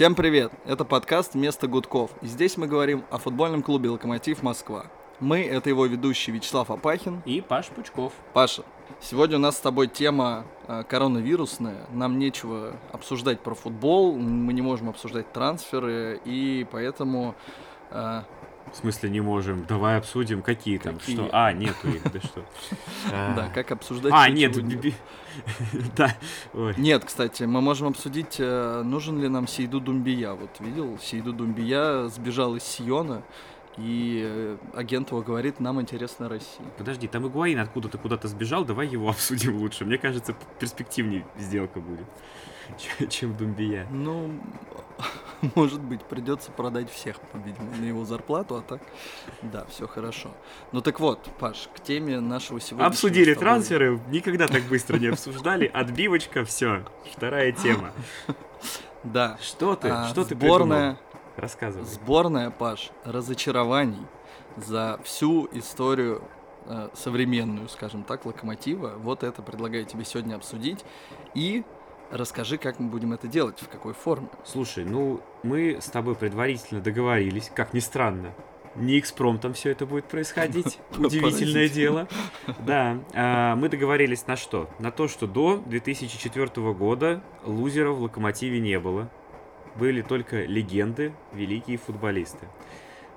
Всем привет! Это подкаст «Место гудков». И здесь мы говорим о футбольном клубе «Локомотив Москва». Мы — это его ведущий Вячеслав Апахин. И Паш Пучков. Паша, сегодня у нас с тобой тема э, коронавирусная. Нам нечего обсуждать про футбол, мы не можем обсуждать трансферы, и поэтому... В смысле не можем? Давай обсудим, какие там, какие? что? А, нету их, да что? Да, как обсуждать... А, нет, да. Нет, кстати, мы можем обсудить, э, нужен ли нам Сейду Думбия. Вот видел, Сейду Думбия сбежал из Сиона, и э, агент его говорит, нам интересна Россия. Подожди, там Игуаин откуда-то куда-то сбежал, давай его обсудим лучше. Мне кажется, перспективнее сделка будет, чем Думбия. Ну, может быть, придется продать всех, видимо, на его зарплату, а так, да, все хорошо. Ну так вот, Паш, к теме нашего сегодня. Обсудили трансферы, никогда так быстро не обсуждали, отбивочка, все, вторая тема. Да. Что ты, а, что ты Сборная, Рассказывай. Сборная, Паш, разочарований за всю историю э, современную, скажем так, локомотива. Вот это предлагаю тебе сегодня обсудить. И расскажи, как мы будем это делать, в какой форме. Слушай, ну, мы с тобой предварительно договорились, как ни странно, не экспромтом все это будет происходить. Удивительное дело. Да. А, мы договорились на что? На то, что до 2004 года лузеров в Локомотиве не было были только легенды, великие футболисты.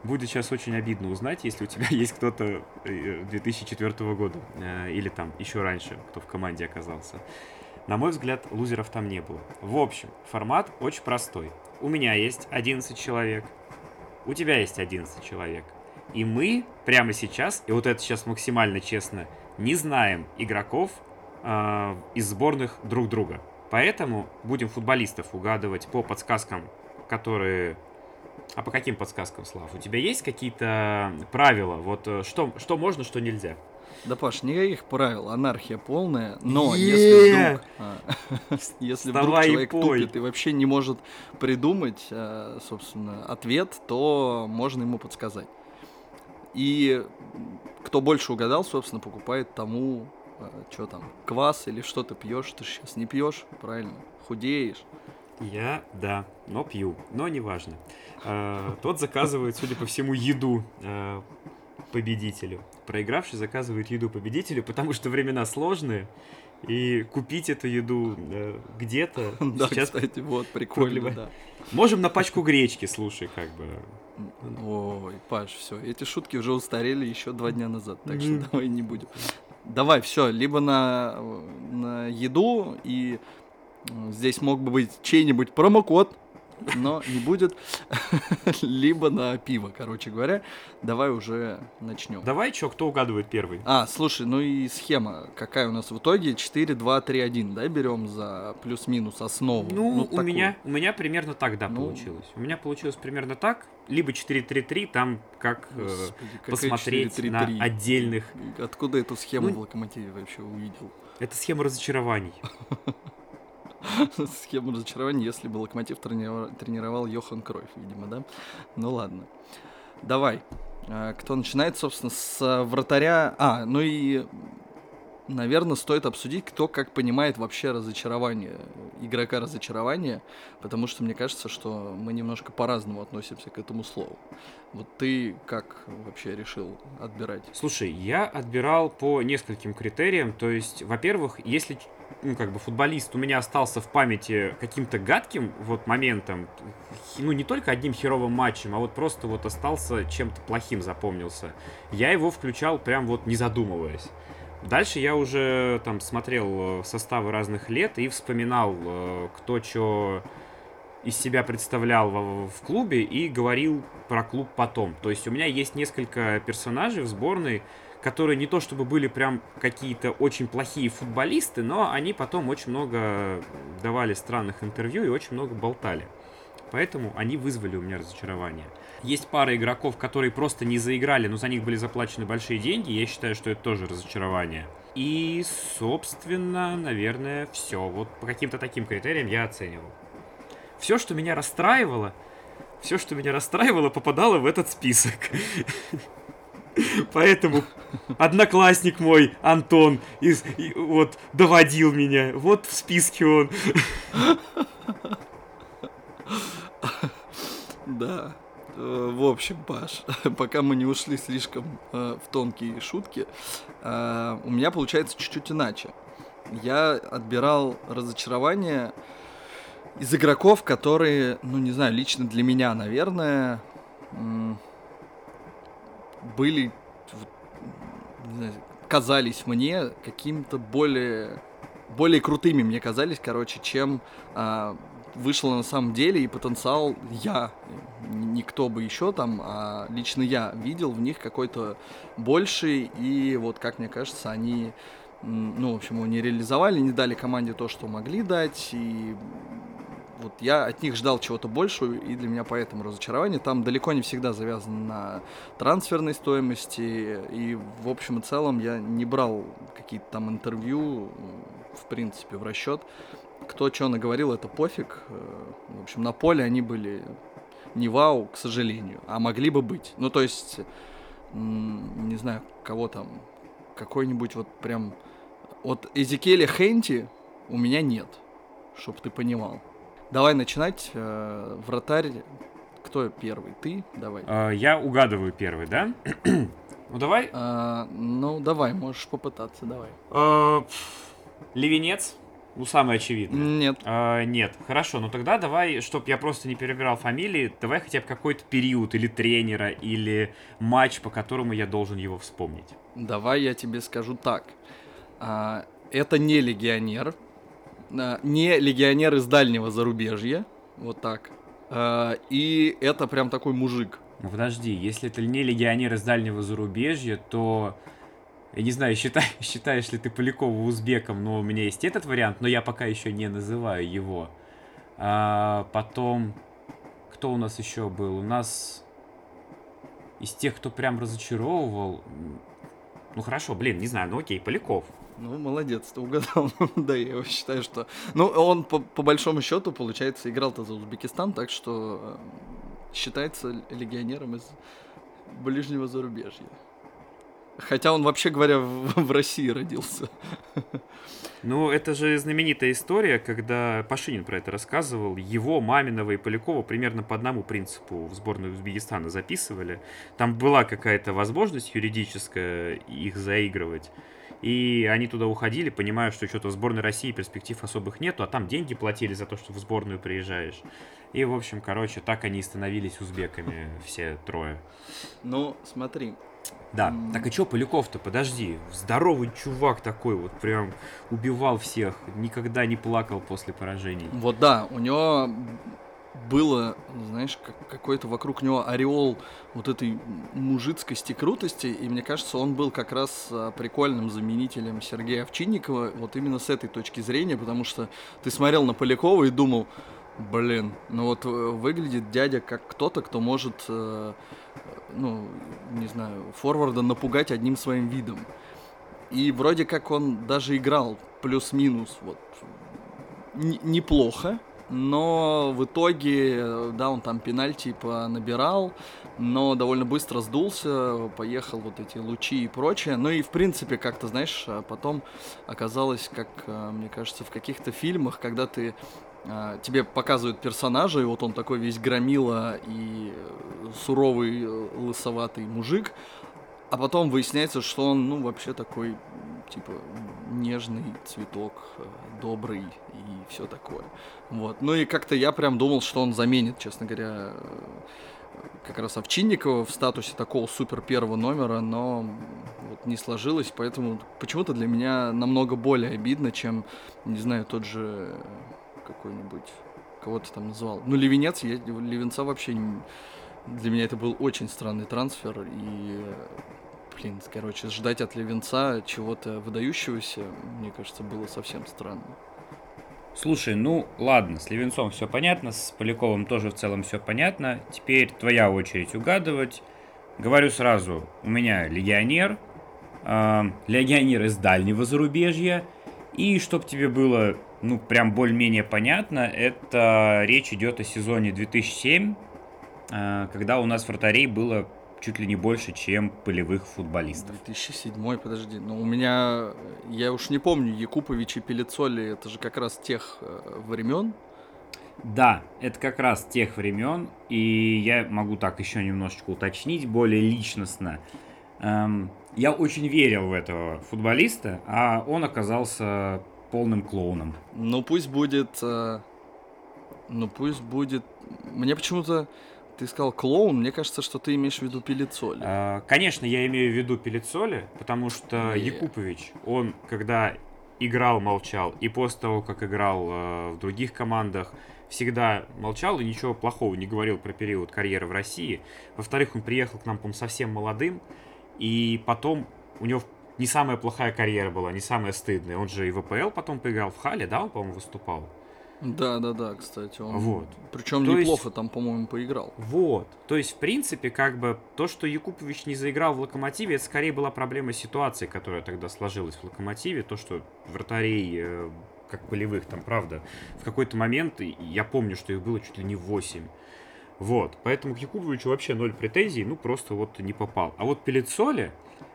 Будет сейчас очень обидно узнать, если у тебя есть кто-то 2004 э, года э, или там еще раньше, кто в команде оказался. На мой взгляд, лузеров там не было. В общем, формат очень простой. У меня есть 11 человек, у тебя есть 11 человек. И мы прямо сейчас, и вот это сейчас максимально честно, не знаем игроков э, из сборных друг друга. Поэтому будем футболистов угадывать по подсказкам, которые... А по каким подсказкам, Слав? У тебя есть какие-то правила? Вот э, что, что можно, что нельзя? Да, Паш, никаких правил, анархия полная, но если вдруг, а, если вдруг человек тупит и вообще не может придумать, а, собственно, ответ, то можно ему подсказать. И кто больше угадал, собственно, покупает тому а, что там, квас или что ты пьешь, ты сейчас не пьешь, правильно, худеешь. Я, да, но пью, но неважно. Тот заказывает, судя по всему, еду победителю. Проигравший заказывает еду победителю, потому что времена сложные, и купить эту еду э, где-то да, сейчас... кстати, вот, прикольно, да. Можем на пачку гречки, слушай, как бы. Ой, Паш, все, эти шутки уже устарели еще два дня назад, так что давай не будем. Давай, все, либо на, на еду, и здесь мог бы быть чей-нибудь промокод, но не будет. Либо на пиво, короче говоря. Давай уже начнем. Давай, что, кто угадывает первый? А, слушай, ну и схема какая у нас в итоге? 4, 2, 3, 1, да, берем за плюс-минус основу? Ну, ну у, меня, у меня примерно так, да, ну, получилось. У меня получилось примерно так. Либо 4-3-3, там как э, Господи, э, посмотреть 4 -3 -3. на отдельных... Откуда эту схему ну, в Локомотиве вообще увидел? Это схема разочарований. схему разочарования, если бы Локомотив тренировал, Йохан Кройф, видимо, да? Ну ладно. Давай. А, кто начинает, собственно, с вратаря... А, ну и, наверное, стоит обсудить, кто как понимает вообще разочарование, игрока разочарования, потому что мне кажется, что мы немножко по-разному относимся к этому слову. Вот ты как вообще решил отбирать? Слушай, я отбирал по нескольким критериям. То есть, во-первых, если ну, как бы футболист у меня остался в памяти каким-то гадким вот моментом, ну, не только одним херовым матчем, а вот просто вот остался чем-то плохим запомнился, я его включал прям вот не задумываясь. Дальше я уже там смотрел э, составы разных лет и вспоминал, э, кто что из себя представлял в, в клубе и говорил про клуб потом. То есть у меня есть несколько персонажей в сборной, которые не то чтобы были прям какие-то очень плохие футболисты, но они потом очень много давали странных интервью и очень много болтали. Поэтому они вызвали у меня разочарование. Есть пара игроков, которые просто не заиграли, но за них были заплачены большие деньги. Я считаю, что это тоже разочарование. И, собственно, наверное, все. Вот по каким-то таким критериям я оценивал. Все, что меня расстраивало, все, что меня расстраивало, попадало в этот список. Поэтому одноклассник мой, Антон, из, и, вот, доводил меня. Вот в списке он. Да. Э, в общем, Паш, пока мы не ушли слишком э, в тонкие шутки, э, у меня получается чуть-чуть иначе. Я отбирал разочарование из игроков, которые, ну не знаю, лично для меня, наверное, были, не знаю, казались мне какими-то более более крутыми мне казались, короче, чем а, вышло на самом деле, и потенциал я, никто бы еще там, а лично я видел в них какой-то больший, и вот, как мне кажется, они, ну, в общем, его не реализовали, не дали команде то, что могли дать, и вот я от них ждал чего-то большего, и для меня поэтому разочарование. Там далеко не всегда завязано на трансферной стоимости, и в общем и целом я не брал какие-то там интервью, в принципе, в расчет кто что наговорил, это пофиг. Э, в общем, на поле они были не вау, к сожалению, а могли бы быть. Ну, то есть, не знаю, кого там, какой-нибудь вот прям... от Эзекеля Хенти у меня нет, чтоб ты понимал. Давай начинать. Э, вратарь, кто первый? Ты? Давай. А, я угадываю первый, да? ну, давай. А, ну, давай, можешь попытаться, давай. Левенец. Ну, самое очевидное. Нет. А, нет. Хорошо, ну тогда давай, чтобы я просто не перебирал фамилии, давай хотя бы какой-то период или тренера, или матч, по которому я должен его вспомнить. Давай я тебе скажу так. А, это не легионер. А, не легионер из дальнего зарубежья. Вот так. А, и это прям такой мужик. Подожди, если это не легионер из дальнего зарубежья, то я не знаю, считай, считаешь ли ты Полякова узбеком, но у меня есть этот вариант, но я пока еще не называю его. А, потом, кто у нас еще был? У нас из тех, кто прям разочаровывал... Ну хорошо, блин, не знаю, ну окей, Поляков. Ну, молодец, ты угадал. да, я его считаю, что... Ну, он по, по большому счету, получается, играл-то за Узбекистан, так что э, считается легионером из ближнего зарубежья. Хотя он, вообще говоря, в, в России родился. Ну, это же знаменитая история, когда Пашинин про это рассказывал. Его, Маминова и Полякова примерно по одному принципу в сборную Узбекистана записывали. Там была какая-то возможность юридическая их заигрывать. И они туда уходили, понимая, что что-то в сборной России перспектив особых нету, а там деньги платили за то, что в сборную приезжаешь. И, в общем, короче, так они и становились узбеками все трое. Ну, смотри, да. Так и чё, Поляков-то, подожди. Здоровый чувак такой вот, прям убивал всех, никогда не плакал после поражений. Вот да, у него было, знаешь, какой-то вокруг него ореол вот этой мужицкости, крутости, и мне кажется, он был как раз а, прикольным заменителем Сергея Овчинникова вот именно с этой точки зрения, потому что ты смотрел на Полякова и думал, блин, ну вот э, выглядит дядя как кто-то, кто может э, ну, не знаю, форварда напугать одним своим видом. И вроде как он даже играл плюс-минус вот неплохо, но в итоге, да, он там пенальти набирал, но довольно быстро сдулся, поехал вот эти лучи и прочее. Ну и в принципе, как-то, знаешь, потом оказалось, как, э, мне кажется, в каких-то фильмах, когда ты а, тебе показывают персонажа, и вот он такой весь громила и суровый э, лысоватый мужик, а потом выясняется, что он, ну, вообще такой, типа, нежный цветок, э, добрый и все такое. Вот. Ну и как-то я прям думал, что он заменит, честно говоря, э, как раз Овчинникова в статусе такого супер первого номера, но вот не сложилось, поэтому почему-то для меня намного более обидно, чем, не знаю, тот же какой-нибудь, кого то там называл. Ну, Левенец, я, Левенца вообще не, для меня это был очень странный трансфер, и, блин, короче, ждать от Левенца чего-то выдающегося, мне кажется, было совсем странно. Слушай, ну ладно, с Левенцом все понятно, с Поляковым тоже в целом все понятно. Теперь твоя очередь угадывать. Говорю сразу, у меня легионер, э, легионер из дальнего зарубежья. И чтоб тебе было ну, прям более-менее понятно, это речь идет о сезоне 2007, э, когда у нас вратарей было чуть ли не больше, чем полевых футболистов. 2007, подожди, ну у меня, я уж не помню, Якупович и Пелицоли, это же как раз тех э, времен. Да, это как раз тех времен, и я могу так еще немножечко уточнить, более личностно. Эм, я очень верил в этого футболиста, а он оказался полным клоуном. Ну пусть будет... Э, ну пусть будет... Мне почему-то... Ты сказал клоун, мне кажется, что ты имеешь в виду Пелицоли. А, конечно, я имею в виду Пелицоли, потому что Не. Якупович, он когда играл, молчал, и после того, как играл э, в других командах, всегда молчал и ничего плохого не говорил про период карьеры в России. Во-вторых, он приехал к нам, по совсем молодым, и потом у него не самая плохая карьера была, не самая стыдная. Он же и в ВПЛ потом поиграл в Хале, да, он, по-моему, выступал? Да, да, да, кстати. Он... Вот. Причем То есть- неплохо там, по-моему, поиграл. Вот. То есть, в принципе, как бы то, что Якупович не заиграл в Локомотиве, это скорее была проблема ситуации, которая тогда сложилась в Локомотиве. То, что вратарей, э, как полевых, там, правда, в какой-то момент, я помню, что их было чуть ли не 8. Вот. Поэтому к Якуповичу вообще ноль претензий, ну, просто вот не попал. А вот Пелицоли,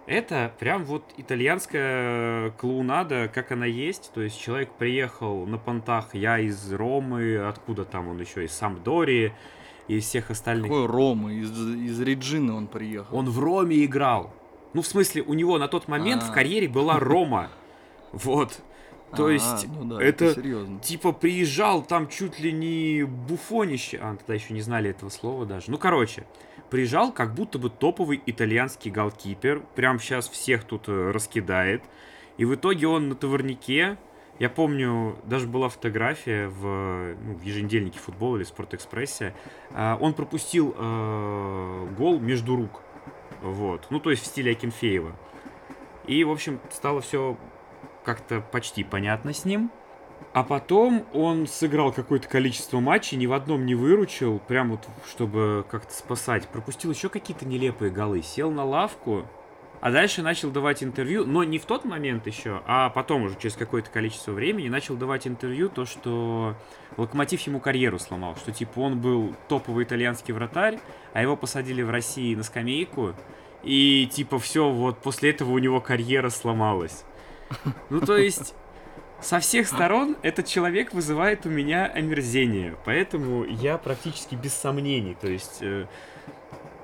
это прям вот итальянская клоунада, как она есть. То есть человек приехал на понтах, я из Ромы, откуда там он еще, из Самдории, и из всех остальных. Какой Рома, из, из Реджины он приехал. Он в Роме играл. Ну, в смысле, у него на тот момент в А. карьере была Рома. Вот. То А, есть, ну да, это серьезно. типа приезжал там чуть ли не буфонище. А, тогда еще не знали этого слова даже. Ну, короче, приезжал как будто бы топовый итальянский голкипер. Прям сейчас всех тут э, раскидает. И в итоге он на товарнике. Я помню, даже была фотография в, ну, в еженедельнике футбола или Спортэкспрессе. А, Он пропустил э, гол между рук. Вот. Ну, то есть в стиле Акинфеева. И, в общем, стало все как-то почти понятно с ним. А потом он сыграл какое-то количество матчей, ни в одном не выручил, прям вот, чтобы как-то спасать. Пропустил еще какие-то нелепые голы, сел на лавку, а дальше начал давать интервью, но не в тот момент еще, а потом уже через какое-то количество времени начал давать интервью то, что Локомотив ему карьеру сломал, что типа он был топовый итальянский вратарь, а его посадили в России на скамейку, и типа все, вот после этого у него карьера сломалась. Ну то есть со всех сторон этот человек вызывает у меня омерзение, поэтому я практически без сомнений, то есть э,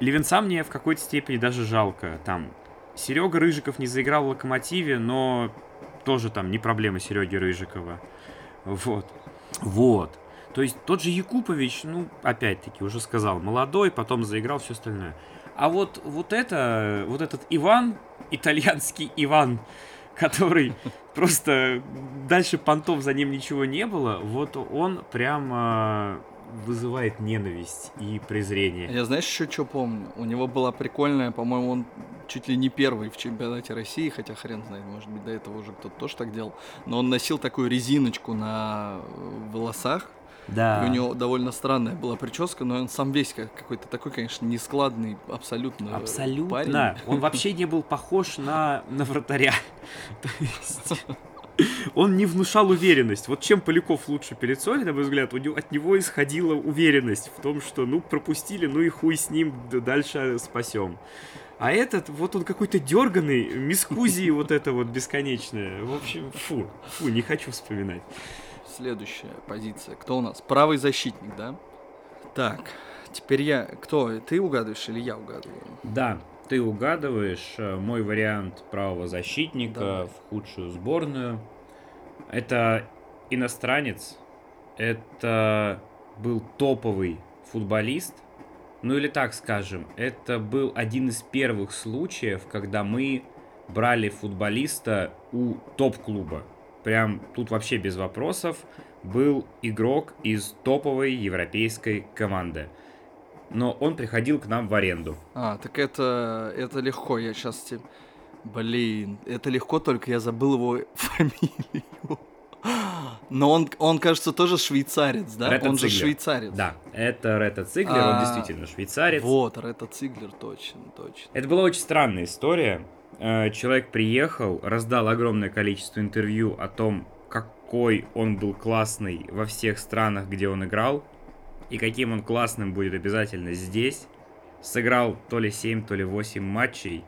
Левинца мне в какой-то степени даже жалко, там Серега Рыжиков не заиграл в Локомотиве, но тоже там не проблема Сереги Рыжикова. Вот. Вот. То есть тот же Якупович, ну, опять-таки, уже сказал, молодой, потом заиграл все остальное. А вот, вот это, вот этот Иван, итальянский Иван, который просто дальше понтов за ним ничего не было, вот он прямо вызывает ненависть и презрение. Я знаешь еще что помню? У него была прикольная, по-моему, он чуть ли не первый в чемпионате России, хотя хрен знает, может быть, до этого уже кто-то тоже так делал. Но он носил такую резиночку на э, волосах, Да. и у него довольно странная была прическа, но он сам весь как какой-то такой, конечно, нескладный, абсолютно э, Абсолютно. парень. Он вообще не был похож на, на вратаря. То есть, Он не внушал уверенность. Вот чем Поляков лучше Пелицоли, на мой взгляд, у него, от него исходила уверенность в том, что ну пропустили, ну и хуй с ним, дальше спасем. А этот, вот он какой-то дерганый, мискузии вот это вот бесконечное. В общем, фу, фу, не хочу вспоминать. Следующая позиция. Кто у нас? Правый защитник, да? Так, теперь я... Кто? Ты угадываешь или я угадываю? Да, ты угадываешь э, мой вариант правого защитника Давай. в худшую сборную. Это иностранец, это был топовый футболист, ну или так скажем, это был один из первых случаев, когда мы брали футболиста у топ-клуба. Прям тут вообще без вопросов был игрок из топовой европейской команды. Но он приходил к нам в аренду. А, так это, это легко, я сейчас тебе... Блин, это легко, только я забыл его фамилию. Но он, он, кажется, тоже швейцарец, да? Рето он же Циглер. швейцарец. Да, это Рета Циглер, А, он действительно швейцарец. Вот, Рето Циглер, точно, точно. Это была очень странная история. Э, Человек приехал, раздал огромное количество интервью о том, какой он был классный во всех странах, где он играл, и каким он классным будет обязательно здесь. Сыграл то ли 7, то ли 8 матчей.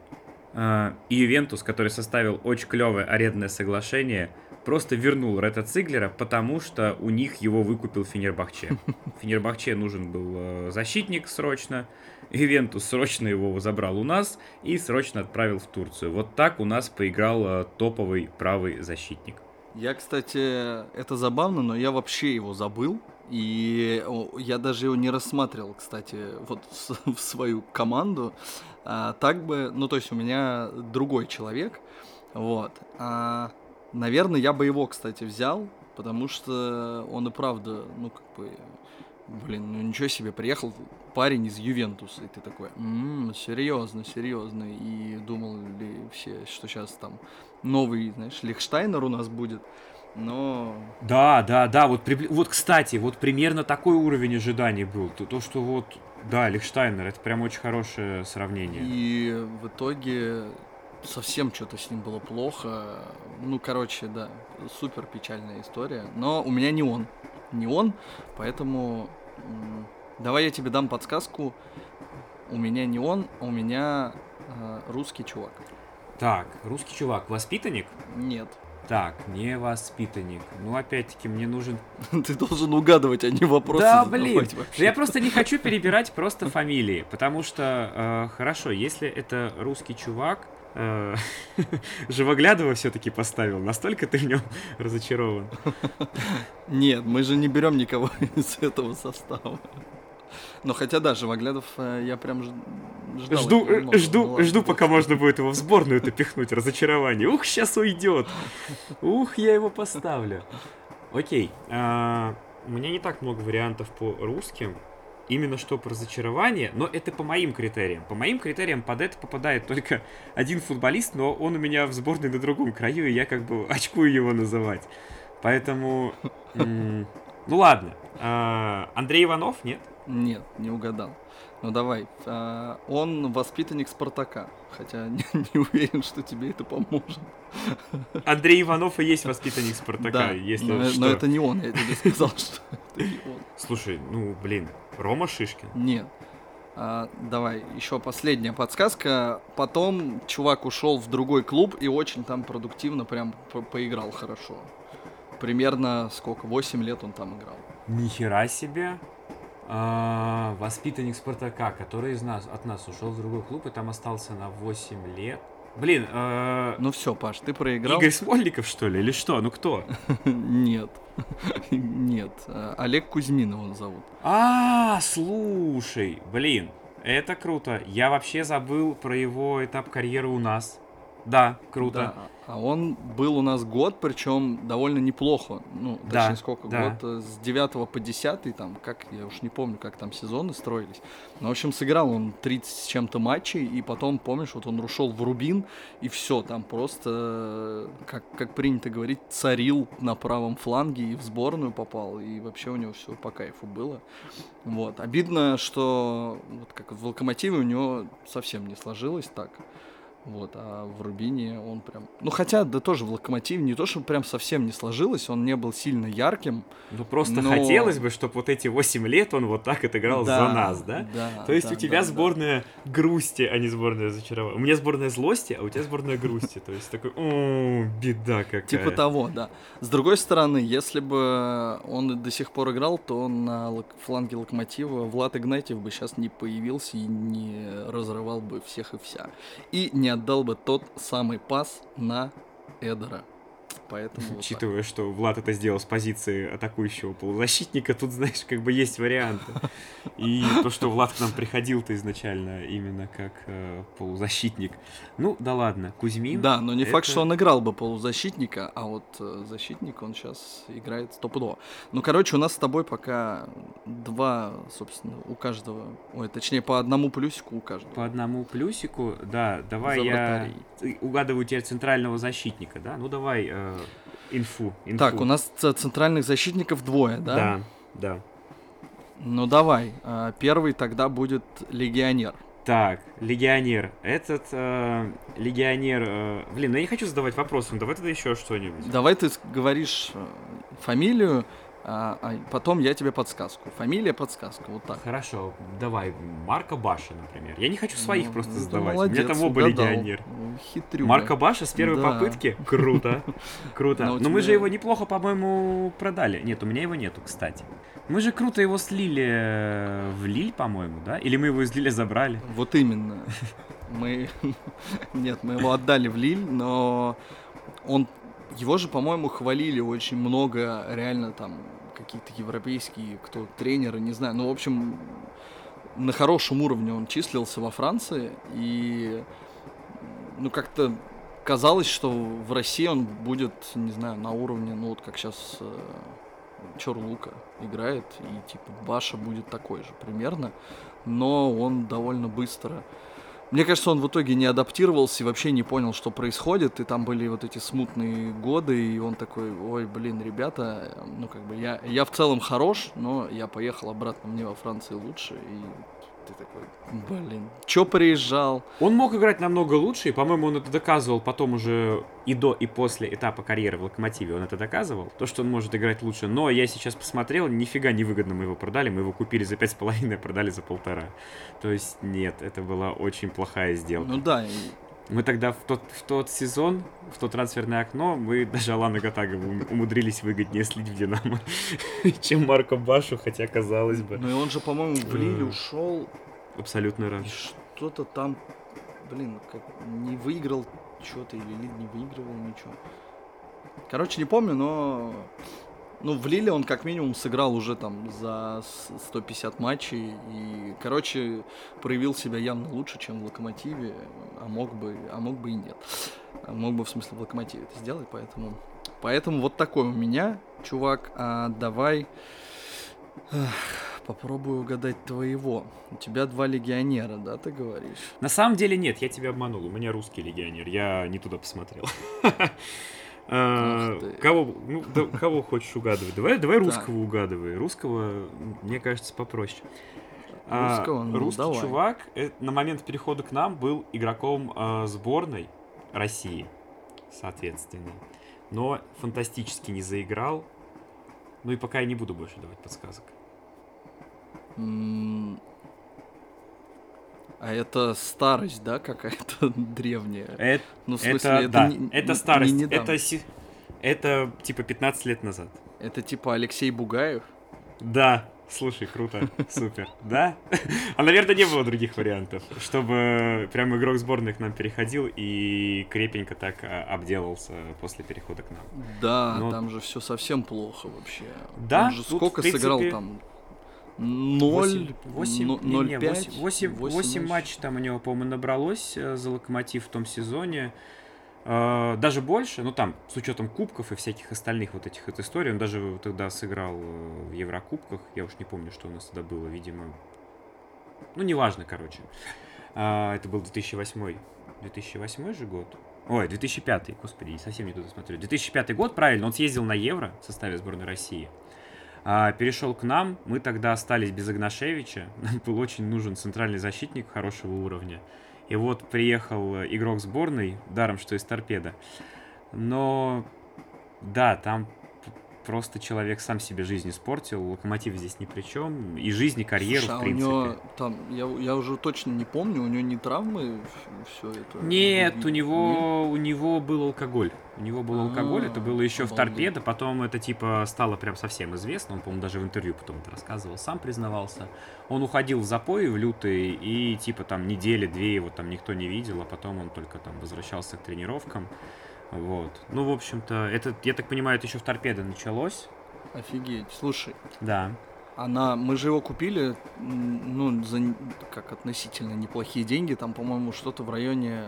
Э, И Ювентус, который составил очень клевое арендное соглашение, просто вернул Рета Циглера, потому что у них его выкупил Фенербахче. Фенербахче нужен был э, защитник срочно, Ивентус срочно его забрал у нас и срочно отправил в Турцию. Вот так у нас поиграл э, топовый правый защитник. Я, кстати, это забавно, но я вообще его забыл. И я даже его не рассматривал, кстати, вот в свою команду. А, так бы, ну то есть у меня другой человек, вот. А, наверное, я бы его, кстати, взял, потому что он и правда, ну как бы, блин, ну ничего себе, приехал парень из Ювентуса, и ты такой, м-м, серьезно, серьезно, и думал ли все, что сейчас там новый, знаешь, Лихштайнер у нас будет, но... Да, да, да, вот, при... вот, кстати, вот примерно такой уровень ожиданий был. То, то, что вот, да, Лихштайнер, это прям очень хорошее сравнение. И в итоге совсем что-то с ним было плохо. Ну, короче, да, супер печальная история. Но у меня не он. Не он, поэтому давай я тебе дам подсказку. У меня не он, у меня э, русский чувак. Так, русский чувак, воспитанник? Нет. Так, не воспитанник. Ну, опять-таки, мне нужен... Ты должен угадывать, а не вопросы Да, блин. Я просто не хочу перебирать просто фамилии, потому что, э, хорошо, если это русский чувак, Живоглядова все-таки поставил. Настолько ты в нем разочарован. Нет, мы же не берем никого из этого состава. Но хотя да, Живоглядов э, я прям ждал. Жду, много, жду, ну, жду, пока можно будет его в сборную это пихнуть. Разочарование. Ух, сейчас уйдет. Ух, я его поставлю. Окей. А, у меня не так много вариантов по русским. Именно что по разочарование, но это по моим критериям. По моим критериям под это попадает только один футболист, но он у меня в сборной на другом краю, и я как бы очкую его называть. Поэтому... Ну ладно. А, Андрей Иванов, нет? Нет, не угадал. Ну давай. А, он воспитанник Спартака. Хотя не, не уверен, что тебе это поможет. Андрей Иванов и есть воспитанник Спартака, да, если но, что. но это не он, я тебе сказал, что это не он. Слушай, ну блин, Рома Шишкин. Нет. А, давай, еще последняя подсказка. Потом чувак ушел в другой клуб и очень там продуктивно прям по поиграл хорошо. Примерно сколько? 8 лет он там играл. Нихера себе. А, воспитанник Спартака, который из нас, от нас ушел в другой клуб и там остался на 8 лет. Блин, э... Ну все, Паш, ты проиграл. Игорь Смольников, что ли, или что? Ну кто? Нет. Нет. Олег Кузьминов он зовут. А, слушай, блин, это круто. Я вообще забыл про его этап карьеры у нас. Да, круто. Да. А он был у нас год, причем довольно неплохо. Ну, точнее, да, сколько? Да. Год э, с 9 по 10, там, как, я уж не помню, как там сезоны строились. Но, в общем, сыграл он 30 с чем-то матчей, и потом, помнишь, вот он ушел в Рубин, и все, там просто, э, как, как принято говорить, царил на правом фланге, и в сборную попал, и вообще у него все по кайфу было. Вот. Обидно, что вот как в Локомотиве у него совсем не сложилось так. Вот, а в Рубине он прям... Ну, хотя, да тоже в Локомотиве не то, что прям совсем не сложилось, он не был сильно ярким. Ну, просто но... хотелось бы, чтобы вот эти 8 лет он вот так отыграл да, за нас, да? Да. То есть да, у тебя да, сборная да. грусти, а не сборная разочарования. У меня сборная злости, а у тебя сборная грусти. То есть такой, о, беда какая. Типа того, да. С другой стороны, если бы он до сих пор играл, то на фланге Локомотива Влад Игнатьев бы сейчас не появился и не разрывал бы всех и вся. И не отдал бы тот самый пас на Эдера. Поэтому Учитывая, вот что Влад это сделал с позиции атакующего полузащитника, тут, знаешь, как бы есть варианты. И то, что Влад к нам приходил-то изначально именно как э, полузащитник. Ну, да ладно, Кузьмин... Да, но не это... факт, что он играл бы полузащитника, а вот э, защитник он сейчас играет стопудово. Ну, короче, у нас с тобой пока два, собственно, у каждого... Ой, точнее, по одному плюсику у каждого. По одному плюсику, да. Давай я угадываю теперь центрального защитника, да? Ну, давай... Э, инфу, инфу. Так, у нас центральных защитников двое, да? Да, да. Ну давай, а, первый тогда будет легионер. Так, легионер. Этот э, легионер... Э, блин, ну я не хочу задавать вопросы, ну давай тогда еще что-нибудь. Давай ты говоришь э, фамилию, а, а потом я тебе подсказку. Фамилия, подсказка, вот так. Хорошо, давай, Марка Баша, например. Я не хочу своих Ну, просто ну, задавать. молодец, У меня там оба угадал. легионер. Ну, Хитрюга. Марка Баша с первой Да. попытки? Круто. Круто. Но Но мы же его неплохо, по-моему, продали. Нет, у меня его нету, кстати. Мы же круто его слили э, в Лиль, по-моему, да? Или мы его из Лиля забрали? Вот именно. Мы... Нет, мы его отдали в Лиль, но он... Его же, по-моему, хвалили очень много, реально там какие-то европейские, кто тренеры, не знаю. Ну, в общем, на хорошем уровне он числился во Франции, и ну как-то казалось, что в России он будет, не знаю, на уровне, ну вот как сейчас Чор Лука играет, и типа Баша будет такой же примерно, но он довольно быстро. Мне кажется, он в итоге не адаптировался и вообще не понял, что происходит, и там были вот эти смутные годы, и он такой, ой, блин, ребята, ну как бы я, я в целом хорош, но я поехал обратно, мне во Франции лучше, и ты такой, блин, чё приезжал? Он мог играть намного лучше, и, по-моему, он это доказывал потом уже и до, и после этапа карьеры в Локомотиве. Он это доказывал, то, что он может играть лучше. Но я сейчас посмотрел, нифига невыгодно мы его продали. Мы его купили за пять с половиной, а продали за полтора. То есть, нет, это была очень плохая сделка. Ну да, Мы тогда в тот, в тот сезон, в то трансферное окно, мы даже Алана Гатага ум- умудрились выгоднее слить в Динамо, чем Марко Башу, хотя казалось бы. ну и он же, по-моему, в Лиле ушел, Абсолютно рад. что-то там, блин, как не выиграл что-то, или Лиль не выигрывал ничего. Короче, не помню, но ну, в Лиле он как минимум сыграл уже там за с- 150 матчей и, короче, проявил себя явно лучше, чем в Локомотиве, а мог бы, а мог бы и нет. А мог бы, в смысле, в Локомотиве это сделать, поэтому... Поэтому вот такой у меня, чувак. А давай эх, попробую угадать твоего. У тебя два легионера, да, ты говоришь? На самом деле нет, я тебя обманул. У меня русский легионер, я не туда посмотрел. А. Кого, ну, да, кого хочешь угадывать? Давай, давай русского угадывай. Русского, мне кажется, попроще. А, Русского? Ну, русский давай. чувак э, на момент перехода к нам был игроком э, сборной России, соответственно. Но фантастически не заиграл. Ну и пока я не буду больше давать подсказок. А это старость, да, какая-то древняя? Это, Ну, в смысле, это, да, не- это не- старость. не недавно. это, это типа 15 лет назад. Это типа Алексей Бугаев? Да, слушай, круто, супер. Да? А, наверное, не было других вариантов, чтобы прям игрок сборной к нам переходил и крепенько так а, обделался после перехода к нам. Да, Ну, там же все совсем плохо вообще. Да, Он же сколько принципе, сыграл там? Ноль, Восемь, но- не, ноль не, пять, восемь- восемь- восемь восемь матчей. матчей там у него, по-моему, набралось э, за Локомотив в том сезоне. Э, Даже больше, ну там, с учетом кубков и всяких остальных вот этих вот историй, он даже тогда сыграл э, в Еврокубках, я уж не помню, что у нас тогда было, видимо, ну, неважно, короче. Это был 2008, 2008 же год? Ой, 2005, господи, совсем не туда смотрю. 2005 год, правильно, он съездил на Евро в составе сборной России. А, перешел к нам, мы тогда остались без Игнашевича, нам был очень нужен центральный защитник хорошего уровня. И вот приехал э, игрок сборной, даром что из торпеда. Но да, там просто человек сам себе жизнь испортил, локомотив здесь ни при чем, и жизнь, и карьеру, Слушай, а в у принципе. него там, я, я уже точно не помню, у него не травмы, все это? Нет, у Не- него, у него был алкоголь. У него был алкоголь, это А, было еще в обалдеть. торпедо, потом это типа стало прям совсем известно. Он, по-моему, даже в интервью потом это рассказывал, сам признавался. Он уходил в запой в лютый, и типа там недели-две его там никто не видел, а потом он только там возвращался к тренировкам. Вот. Ну, в общем-то, это, я так понимаю, это еще в торпедо началось. Офигеть. Слушай, Да. она, мы же его купили, ну, за как относительно неплохие деньги, там, по-моему, что-то в районе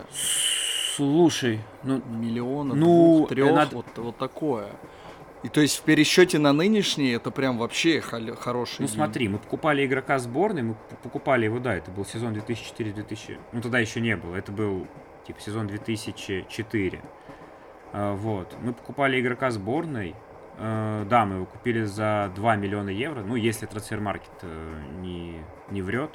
Слушай, ну, миллиона, Ну, двух, трех, э, надо- вот, вот такое. И то есть в пересчете на нынешний это прям вообще хороший. Ну день. смотри, мы покупали игрока сборной, мы покупали его, да, это был сезон 2004-2000, ну тогда еще не было, это был типа сезон 2004. А, вот, мы покупали игрока сборной, э, да, мы его купили за 2 миллиона евро, ну если трансфермаркет э, не, не врет,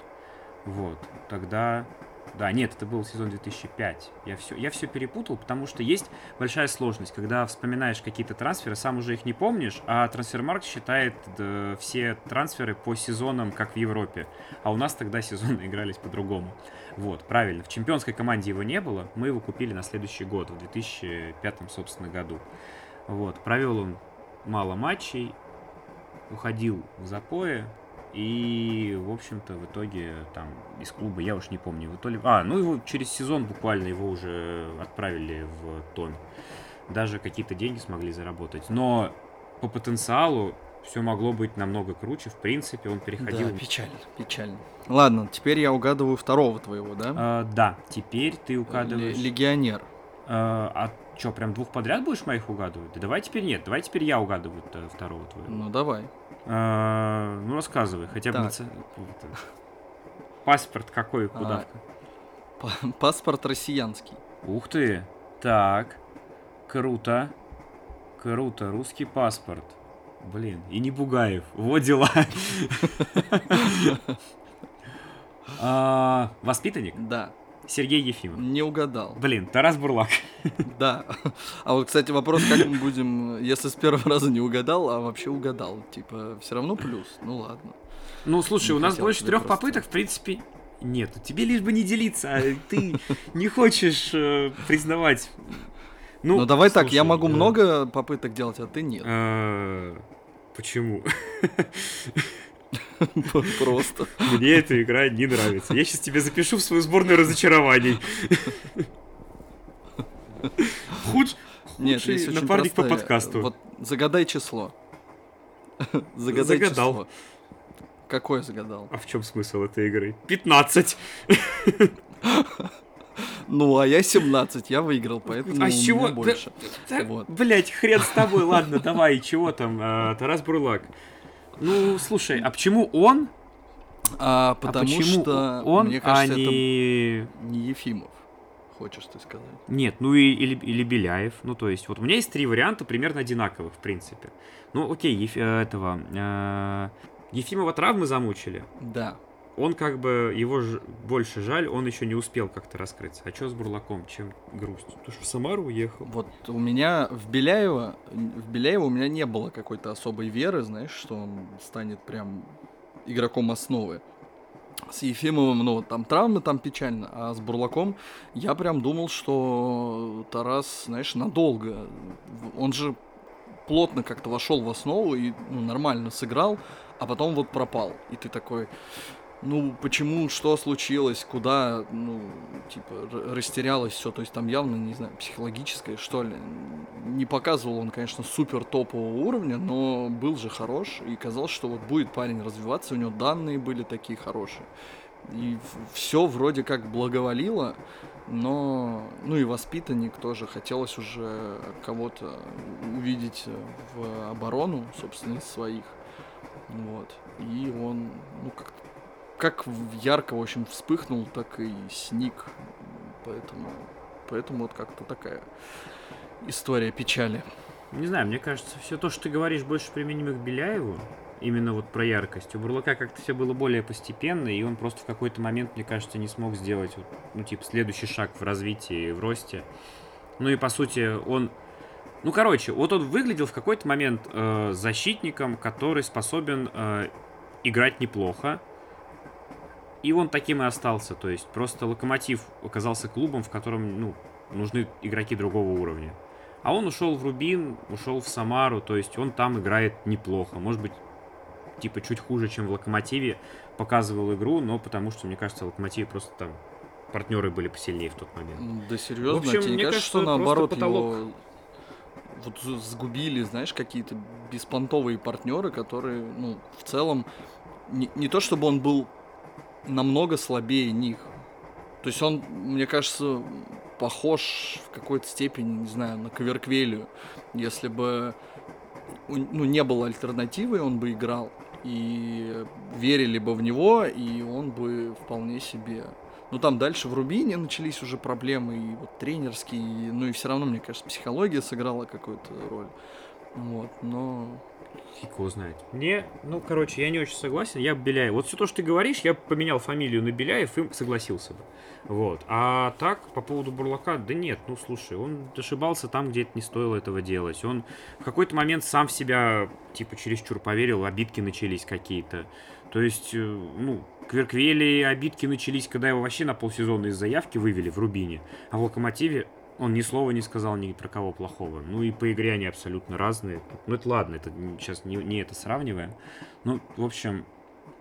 вот, тогда Да, нет, это был сезон 2005. Я все, я все перепутал, потому что есть большая сложность, когда вспоминаешь какие-то трансферы, сам уже их не помнишь, а трансфермарк считает да, все трансферы по сезонам, как в Европе. А у нас тогда сезоны игрались по-другому. Вот, правильно. В чемпионской команде его не было, мы его купили на следующий год, в 2005, собственно, году. Вот, провел он мало матчей, уходил в запое, и, в общем-то, в итоге там из клуба, я уж не помню, в итоге... А, ну его через сезон буквально его уже отправили в Томи. Даже какие-то деньги смогли заработать. Но по потенциалу все могло быть намного круче. В принципе, он переходил... Да, печально, печально. Ладно, теперь я угадываю второго твоего, да? А, да, теперь ты угадываешь... Легионер. А, а что, прям двух подряд будешь моих угадывать? Да давай теперь нет, давай теперь я угадываю второго твоего. Ну, давай. А, ну, рассказывай, хотя бы... Паспорт какой, куда? А, паспорт россиянский. Ух ты, так, круто, круто, русский паспорт. Блин, и не Бугаев, вот дела. а, воспитанник? Да. Сергей Ефимов. Не угадал. Блин, Тарас Бурлак. Да. А вот, кстати, вопрос, как мы будем, если с первого раза не угадал, а вообще угадал. Типа, все равно плюс. Ну ладно. Ну, слушай, не у нас больше трех просто... попыток, в принципе, нет. Тебе лишь бы не делиться, а ты не хочешь э, признавать. Ну, ну давай слушай, так, я могу много попыток делать, а ты нет. Почему? Просто. Мне эта игра не нравится. Я сейчас тебе запишу в свою сборную разочарований. Худ... Нет, напарник по подкасту. Вот загадай число. Загадай Загадал. число. Какое загадал? А в чем смысл этой игры? 15. Ну, а я 17, я выиграл, поэтому а чего? больше. Да, вот. Блять, хрен с тобой, ладно, давай, чего там, а, Тарас Бурлак. Ну, слушай, а почему он? А, а потому а почему что, он, мне кажется, а не... это не Ефимов. Хочешь ты сказать? Нет, ну и, или, или Беляев. Ну, то есть, вот у меня есть три варианта примерно одинаковых, в принципе. Ну, окей, Еф, э, этого... Э, Ефимова травмы замучили. Да он как бы, его ж, больше жаль, он еще не успел как-то раскрыться. А что с Бурлаком? Чем грусть? Ты что, в Самару уехал? Вот у меня в Беляева, в Беляева у меня не было какой-то особой веры, знаешь, что он станет прям игроком основы. С Ефимовым, ну, там травмы, там печально, а с Бурлаком я прям думал, что Тарас, знаешь, надолго. Он же плотно как-то вошел в основу и ну, нормально сыграл, а потом вот пропал. И ты такой, ну, почему, что случилось, куда, ну, типа, растерялось все, то есть там явно, не знаю, психологическое, что ли. Не показывал он, конечно, супер топового уровня, но был же хорош, и казалось, что вот будет парень развиваться, у него данные были такие хорошие. И все вроде как благоволило, но, ну и воспитанник тоже, хотелось уже кого-то увидеть в оборону, собственно, из своих. Вот. И он, ну, как-то как ярко, в общем, вспыхнул, так и сник. Поэтому, поэтому вот как-то такая история печали. Не знаю, мне кажется, все то, что ты говоришь, больше применимо к Беляеву. Именно вот про яркость. У Бурлака как-то все было более постепенно, и он просто в какой-то момент, мне кажется, не смог сделать, ну, типа, следующий шаг в развитии, в росте. Ну и, по сути, он... Ну, короче, вот он выглядел в какой-то момент э, защитником, который способен э, играть неплохо, и он таким и остался. То есть просто Локомотив оказался клубом, в котором ну, нужны игроки другого уровня. А он ушел в Рубин, ушел в Самару, то есть он там играет неплохо. Может быть, типа чуть хуже, чем в Локомотиве показывал игру, но потому что, мне кажется, в Локомотиве просто там партнеры были посильнее в тот момент. Да серьезно, в общем, тебе мне кажется, что наоборот потолок... его вот сгубили, знаешь, какие-то беспонтовые партнеры, которые, ну, в целом, не, не то чтобы он был намного слабее них. То есть он, мне кажется, похож в какой-то степени, не знаю, на Коверквелию. Если бы ну, не было альтернативы, он бы играл. И верили бы в него, и он бы вполне себе... Ну, там дальше в Рубине начались уже проблемы, и вот тренерские, ну и все равно, мне кажется, психология сыграла какую-то роль. Вот, но... Фиг знает. Не, ну, короче, я не очень согласен. Я Беляев. Вот все то, что ты говоришь, я поменял фамилию на Беляев и согласился бы. Вот. А так, по поводу Бурлака, да нет, ну, слушай, он ошибался там, где это не стоило этого делать. Он в какой-то момент сам в себя, типа, чересчур поверил, обидки начались какие-то. То есть, э, ну, Кверквели обидки начались, когда его вообще на полсезона из заявки вывели в Рубине. А в Локомотиве он ни слова не сказал ни про кого плохого. Ну и по игре они абсолютно разные. Ну это ладно, это сейчас не, не это сравниваем. Ну, в общем,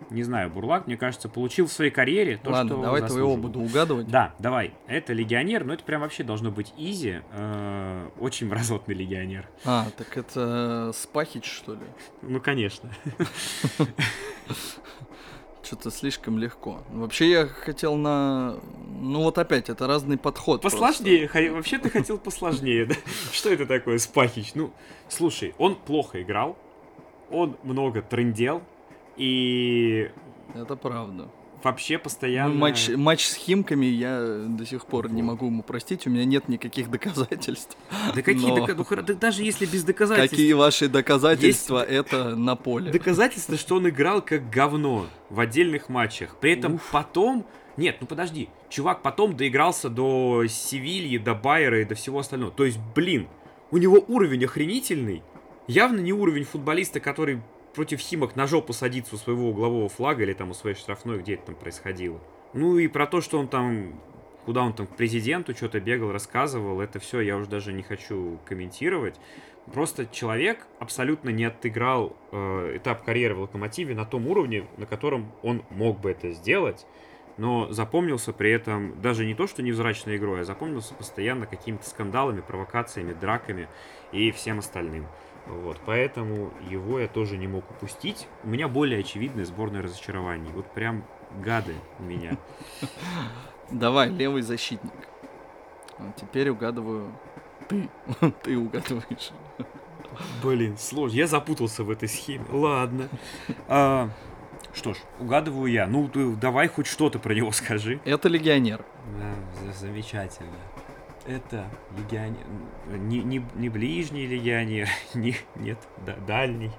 не знаю, Бурлак, мне кажется, получил в своей карьере то, Ладно, что давай твоего буду угадывать. Да, давай. Это легионер, но это прям вообще должно быть изи. Э, очень мразотный легионер. А, так это Спахич, что ли? Ну, конечно. Что-то слишком легко. Вообще я хотел на... Ну вот опять, это разный подход. Посложнее. Х- Вообще ты хотел посложнее, да? Что это такое, Спахич? Ну, слушай, он плохо играл, он много трындел, и. Это правда. Вообще постоянно... Ну, матч, матч с Химками я до сих пор не могу ему простить, у меня нет никаких доказательств. Да какие Но дока- ну, даже если без доказательств... Какие ваши доказательства это на поле? Доказательство, что он играл как говно в отдельных матчах. При этом потом... Нет, ну подожди. Чувак потом доигрался до Севильи, до Байера и до всего остального. То есть, блин, у него уровень охренительный. Явно не уровень футболиста, который против Химок на жопу садится у своего углового флага или там у своей штрафной, где это там происходило. Ну и про то, что он там куда он там к президенту что-то бегал, рассказывал, это все я уже даже не хочу комментировать. Просто человек абсолютно не отыграл э, этап карьеры в Локомотиве на том уровне, на котором он мог бы это сделать, но запомнился при этом даже не то, что невзрачной игрой, а запомнился постоянно какими-то скандалами, провокациями, драками и всем остальным. Вот, поэтому его я тоже не мог упустить. У меня более очевидное сборное разочарование. Вот прям гады у меня. Давай, левый защитник. А теперь угадываю ты. Ты угадываешь. Блин, сложно. Я запутался в этой схеме. Ладно. А, что ж, угадываю я. Ну, ты давай хоть что-то про него скажи. Это легионер. Да, за- замечательно. Это легионер. Не, не, не ближний легионер, не, нет, да, дальний.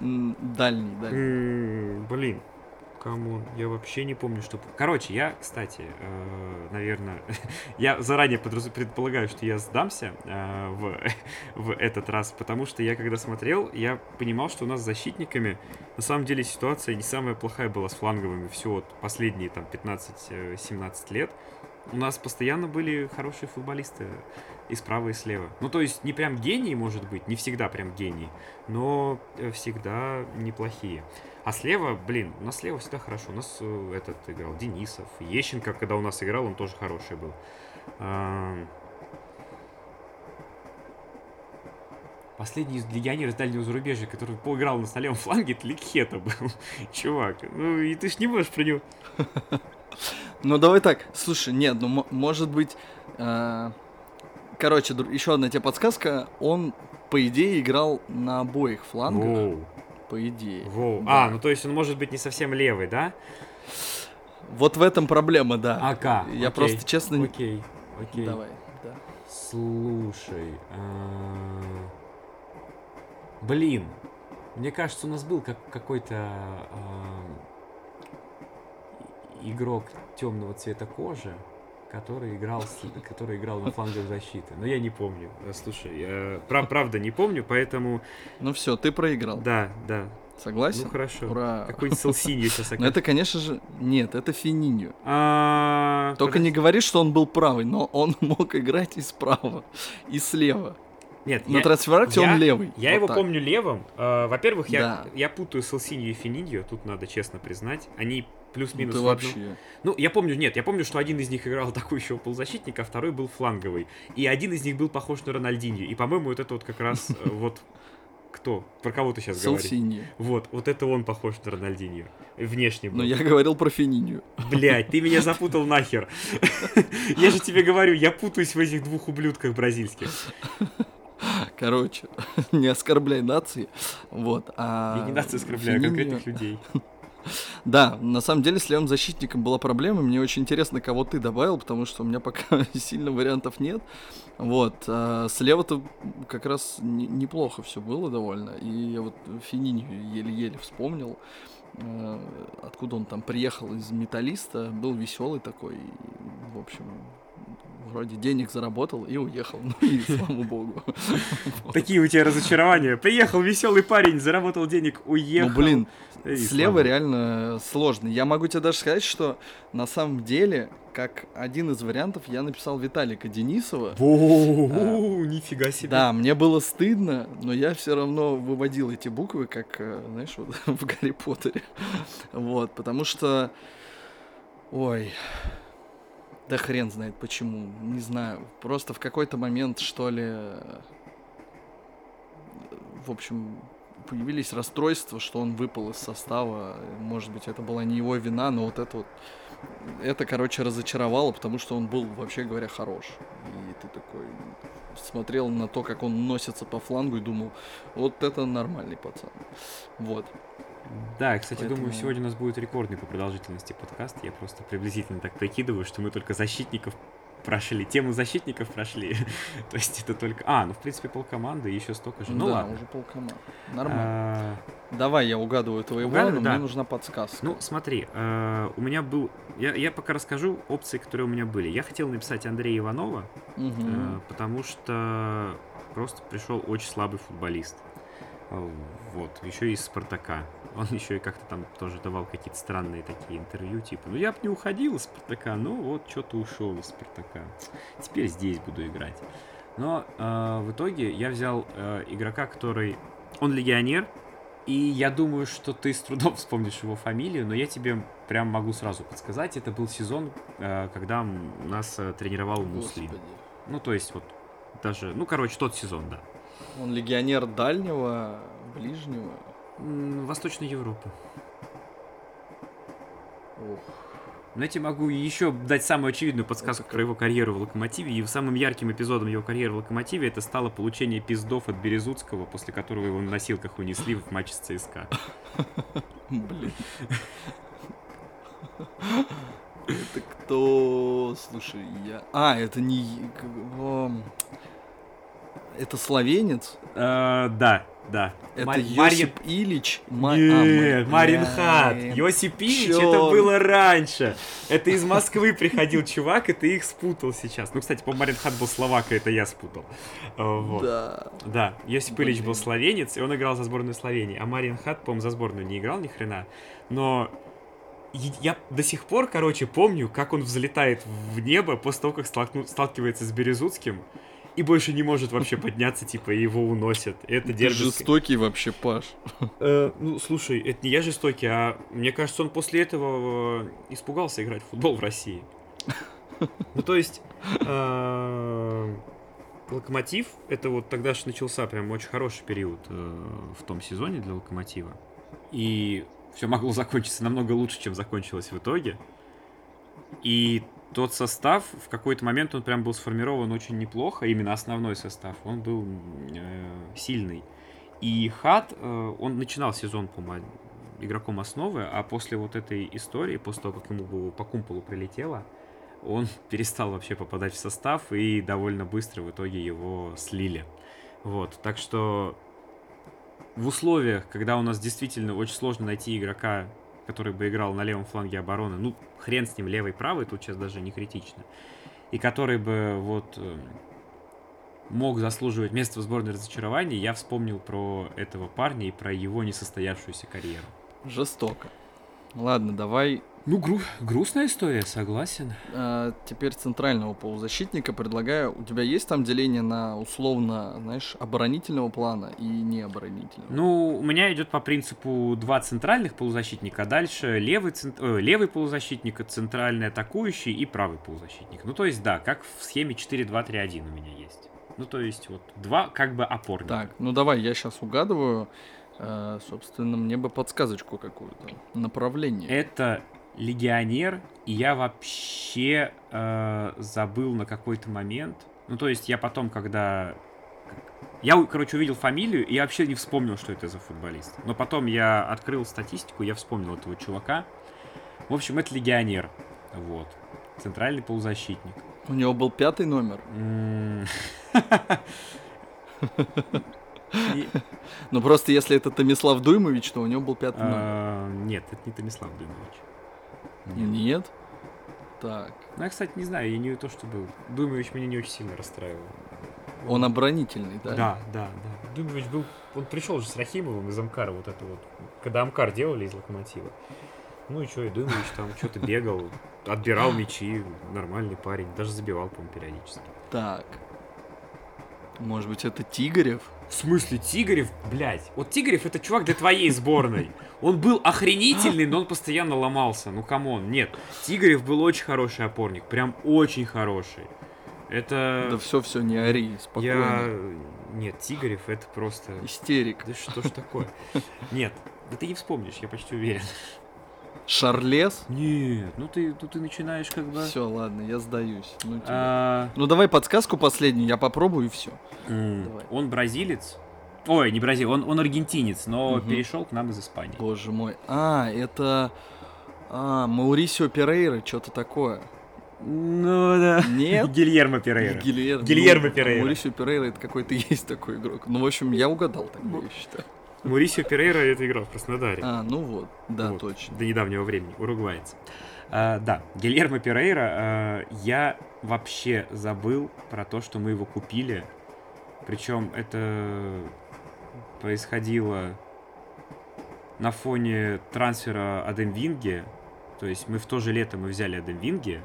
Дальний, дальний. Блин, come on, я вообще не помню, что... Короче, я, кстати, наверное, я заранее подраз- предполагаю, что я сдамся э, в, в этот раз, потому что я когда смотрел, я понимал, что у нас с защитниками на самом деле ситуация не самая плохая была с фланговыми все вот последние там 15-17 лет. У нас постоянно были хорошие футболисты и справа, и слева. Ну, то есть, не прям гении, может быть, не всегда прям гении, но э, всегда неплохие. А слева, блин, у нас слева всегда хорошо. У нас э, этот играл Денисов, Ещенко, когда у нас играл, он тоже хороший был. Последний из легионер из дальнего зарубежья, который поиграл на левом фланге, это Ликхета был. Чувак, ну и ты ж не можешь про него... Ну давай так, слушай, нет, ну мо- может быть, э, короче, еще одна тебе подсказка, он по идее играл на обоих флангах, Воу, по идее. воу. Да. А, ну то есть он может быть не совсем левый, да? Вот в этом проблема, да. Ака. Я окей, просто честно не- Окей, окей. Давай, да. Слушай, а, блин, мне кажется, у нас был как какой-то и- игрок темного цвета кожи, который играл, который играл на флангах защиты. Но я не помню. Слушай, я прав- правда не помню, поэтому Ну все, ты проиграл. да, да. Согласен? Ну хорошо. Ура. Какой-нибудь Селсиньо сейчас Ну это, конечно же, нет, это Фининьо. А, Только не говори, что он был правый, но он мог играть и справа, и слева. Нет, На я- трансферакте я- он левый. Я Вот его так. помню левым. Э, Во-первых, я, Да. я путаю Селсинью и Финидио, тут надо честно признать. Они Ну плюс-минус ты в одну- вообще. Ну, я помню, нет, я помню, что один из них играл атакующего полузащитника, а второй был фланговый. И один из них был похож на Рональдиньо. И, по-моему, вот это вот как раз э, вот кто? Про кого ты сейчас говоришь? Селсиньо. Вот, вот это он похож на Рональдиньо. Внешне был. Но я говорил про Фининью. Блять, ты меня запутал нахер. Я же тебе говорю, я путаюсь в этих двух ублюдках бразильских. Короче, не оскорбляй нации. Вот. А Я не нации оскорбляю, а конкретных людей. Да, на самом деле с левым защитником была проблема. Мне очень интересно, кого ты добавил, потому что у меня пока сильно вариантов нет. Вот. А слева-то как раз неплохо все было довольно. И я вот Финини еле-еле вспомнил. Э, откуда он там приехал из металлиста, был веселый такой, в общем, вроде денег заработал и уехал. Ну и слава богу. Такие у тебя разочарования. Приехал веселый парень, заработал денег, уехал. Ну блин, слева реально сложно. Я могу тебе даже сказать, что на самом деле как один из вариантов я написал Виталика Денисова. О, нифига себе. Да, мне было стыдно, но я все равно выводил эти буквы, как, э, знаешь, вот в Гарри Поттере. Вот, потому что... Ой, да хрен знает почему, не знаю. Просто в какой-то момент, что ли, в общем, появились расстройства, что он выпал из состава. Может быть, это была не его вина, но вот это вот... Это, короче, разочаровало, потому что он был, вообще говоря, хорош. И ты такой смотрел на то, как он носится по флангу и думал, вот это нормальный пацан. Вот. Да, кстати, Поэтому... думаю, сегодня у нас будет рекордный по продолжительности подкаст. Я просто приблизительно так прикидываю, что мы только защитников прошли, тему защитников прошли. То есть это только... А, ну в принципе полкоманды и еще столько же. Ну да, ладно. уже полкоманды. Нормально. А... Давай я угадываю твоего, Угадывай, но да. мне нужна подсказка. Ну смотри, э, у меня был... Я, я пока расскажу опции, которые у меня были. Я хотел написать Андрея Иванова, угу. э, потому что просто пришел очень слабый футболист. Вот, еще из Спартака. Он еще и как-то там тоже давал какие-то странные такие интервью, типа, ну я бы не уходил из Спартака, ну вот что-то ушел из Спартака. Теперь здесь буду играть. Но э, в итоге я взял э, игрока, который... Он легионер, и я думаю, что ты с трудом вспомнишь его фамилию, но я тебе прям могу сразу подсказать. Это был сезон, э, когда нас э, тренировал Муслим. Ну, то есть вот даже... Ну, короче, тот сезон, да. Он легионер дальнего, ближнего? Восточной Европы. Ох. Тебе могу еще дать самую очевидную подсказку про его карьеру в Локомотиве. И самым ярким эпизодом его карьеры в Локомотиве это стало получение пиздов от Березутского, после которого его на носилках унесли в матче с ЦСКА. Блин. Это кто? Слушай, я... А, это не... Это словенец? Э, да, да. Это Мар... Йосип Марьин... Ильич? Ма... Нет, а, Маринхат. Йосип Ильич, Чё? это было раньше. Это из Москвы приходил чувак, и ты их спутал сейчас. Ну, кстати, по Маринхат был словак, и это я спутал. Э, вот. Да. Да, Йосип Блин. Ильич был словенец, и он играл за сборную Словении. А Маринхат, по-моему, за сборную не играл ни хрена. Но я до сих пор, короче, помню, как он взлетает в небо после того, как столкну... сталкивается с Березутским и больше не может вообще подняться, типа, его уносят. Это Ты жестокий вообще, Паш. Э, ну, слушай, это не я жестокий, а мне кажется, он после этого э, испугался играть в футбол в России. Ну, то есть, э, Локомотив, это вот тогда же начался прям очень хороший период э, в том сезоне для Локомотива. И все могло закончиться намного лучше, чем закончилось в итоге. И тот состав, в какой-то момент он прям был сформирован очень неплохо, именно основной состав, он был э, сильный. И Хат, э, он начинал сезон, по-моему, игроком основы, а после вот этой истории, после того, как ему по кумполу прилетело, он перестал вообще попадать в состав и довольно быстро в итоге его слили. Вот, так что в условиях, когда у нас действительно очень сложно найти игрока который бы играл на левом фланге обороны, ну, хрен с ним, левый-правый, тут сейчас даже не критично, и который бы вот э, мог заслуживать место в сборной разочарования, я вспомнил про этого парня и про его несостоявшуюся карьеру. Жестоко. Ладно, давай ну, гру- грустная история, согласен. А, теперь центрального полузащитника предлагаю. У тебя есть там деление на условно, знаешь, оборонительного плана и необоронительного? Ну, у меня идет по принципу два центральных полузащитника, а дальше левый, цент... э, левый полузащитник, центральный атакующий и правый полузащитник. Ну, то есть, да, как в схеме 4-2-3-1 у меня есть. Ну, то есть, вот два как бы опорника. Так, ну давай, я сейчас угадываю. Uh, собственно, мне бы подсказочку какую-то, направление. Это легионер, и я вообще э, забыл на какой-то момент. Ну, то есть я потом, когда Я, короче, увидел фамилию, и я вообще не вспомнил, что это за футболист. Но потом я открыл статистику, я вспомнил этого чувака. В общем, это легионер. Вот. Центральный полузащитник. У него был пятый номер. Ну просто если это Томислав Дуймович, то у него был пятый номер. а, Нет, это не Томислав Дуймович. Нет? Так. Ну, я, кстати, не знаю, я не то, что был. Дуймович меня не очень сильно расстраивал. Он оборонительный, да? Да, да, да. Дубович был... Он пришел же с Рахимовым из Амкара, вот это вот. Когда Амкар делали из Локомотива. Ну и что, и Дубович там что-то бегал, отбирал мячи, нормальный парень. Даже забивал, по-моему, периодически. Так. Может быть, это Тигарев? В смысле, Тигарев, блядь. Вот Тигарев это чувак для твоей сборной. Он был охренительный, но он постоянно ломался. Ну, come on, нет. Тигорев был очень хороший опорник, прям очень хороший. Это... Да все, все, не ори, спокойно. Я... Нет, Тигорев это просто... Истерик. Да что ж такое? Нет, да ты не вспомнишь, я почти уверен. Шарлес? Нет, ну ты, ну ты начинаешь как бы... Все, ладно, я сдаюсь. Ну, тебе. А, ну давай подсказку последнюю, я попробую и все. Давай. Он бразилец. Ой, не бразилец, он, он аргентинец, но Мгм. перешел к нам из Испании. Боже мой. А, это... А, Маурисио Перейра, что-то такое. Ну да. Нет? Гильермо Перейра. Гильер- Гильермо ну, Перейра. Маурисио Перейра это какой-то есть такой игрок. Ну, в общем, я угадал тогда, я считаю. Мурисио Перейра это играл в Краснодаре. А, ну вот, да, Вот, точно. До недавнего времени, уругвайец. А, да, Гильермо Перейра, а, я вообще забыл про то, что мы его купили. Причем это происходило на фоне трансфера Адемвинги. То есть мы в то же лето мы взяли Адемвинги.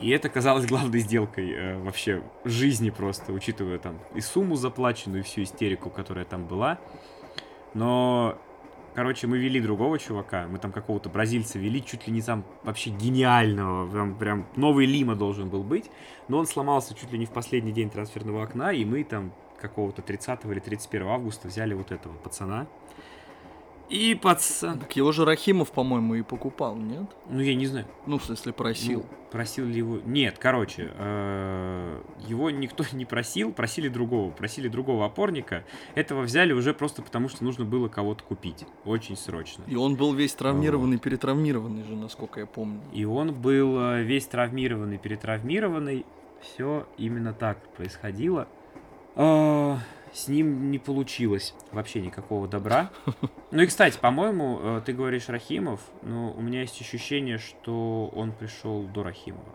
И это казалось главной сделкой э, вообще жизни просто, учитывая там и сумму заплаченную, и всю истерику, которая там была. Но Короче, мы вели другого чувака, мы там какого-то бразильца вели, чуть ли не там вообще гениального, прям, прям новый Лима должен был быть, но он сломался чуть ли не в последний день трансферного окна, и мы там какого-то 30 или 31 августа взяли вот этого пацана. И пацан... Так его же Рахимов, по-моему, и покупал, нет? Ну, я не знаю. Ну, в смысле, просил. Ну, просил ли его... Нет, короче, э, его никто не просил, просили другого. Просили другого опорника. Этого взяли уже просто потому, что нужно было кого-то купить. Очень срочно. И он был весь травмированный, перетравмированный же, насколько я помню. И он был э, весь травмированный, перетравмированный. Все именно так происходило. А, С ним не получилось вообще никакого добра. Ну и, кстати, по-моему, э, ты говоришь Рахимов, но у меня есть ощущение, что он пришел до Рахимова.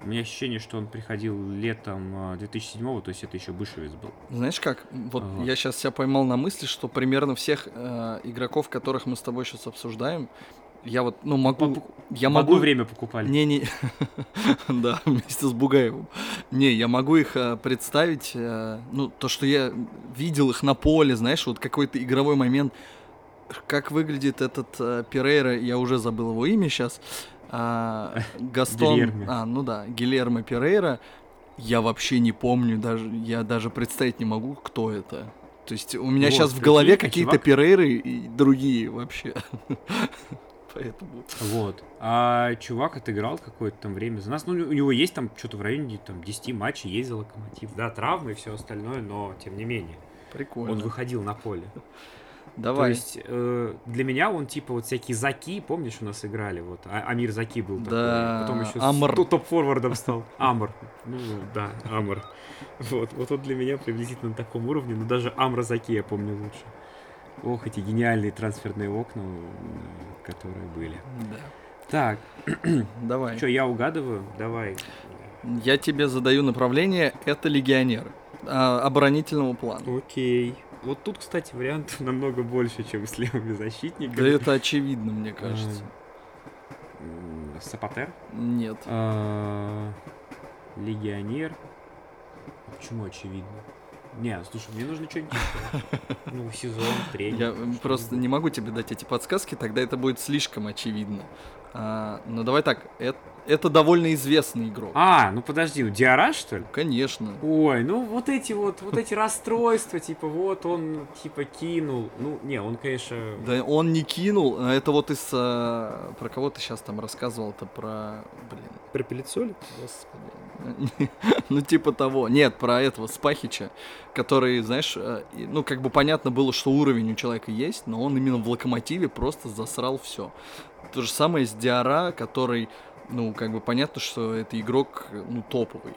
У меня ощущение, что он приходил летом 2007 то есть это еще Бышевец был. Знаешь как? Вот Ага. я сейчас себя поймал на мысли, что примерно всех э, игроков, которых мы с тобой сейчас обсуждаем, я вот, ну, могу... Пок- Я могу... одно время покупали. Не-не, да, вместе с Бугаевым. Не, я могу их э, представить, э, ну, то, что я видел их на поле, знаешь, вот какой-то игровой момент, как выглядит этот э, Перейра, я уже забыл его имя сейчас, Гастон, Гильермо. а, ну да, Гильермо Перейра, я вообще не помню, даже, я даже представить не могу, кто это. То есть у меня Вот, сейчас в голове а какие-то Перейры и другие вообще. Поэтому... Вот. А чувак отыграл какое-то там время за нас. Ну, у него есть там что-то в районе там, 10 матчей, есть за локомотив. Да, травмы и все остальное, но тем не менее. Прикольно. Он выходил на поле. Давай. То есть э, для меня он типа вот всякие Заки, помнишь, у нас играли, вот а- Амир Заки был Да, такой, потом еще Амр. топ-форвардом стал. Амр. Ну да, Амр. Вот, вот он для меня приблизительно на таком уровне, но даже Амра Заки я помню лучше. Ох, эти гениальные трансферные окна, которые были. Да. Так, Давай. что, я угадываю? Давай. Я тебе задаю направление. Это легионеры а, оборонительного плана. Окей. Вот тут, кстати, вариантов намного больше, чем с левыми защитниками. Да это очевидно, мне кажется. М, Сапатер? Нет. А, Легионер. Почему очевидно? Не, слушай, мне нужно что-нибудь. Ну, сезон, тренер. Я просто не могу тебе дать эти подсказки, тогда это будет слишком очевидно. А, ну давай так, это, это довольно известный игрок. А, ну подожди, у Диара, что ли? Конечно. Ой, ну вот эти вот, вот эти расстройства, типа вот он типа кинул. Ну, не, он, конечно, Да он не кинул. а Это вот из... а, про кого ты сейчас там рассказывал-то? Про... Блин. пропилит соль. Господи. Ну, типа того. Нет, про этого Спахича, который, знаешь, э, ну, как бы понятно было, что уровень у человека есть, но он именно в локомотиве просто засрал все. То же самое с Диара, который, ну, как бы понятно, что это игрок, ну, топовый.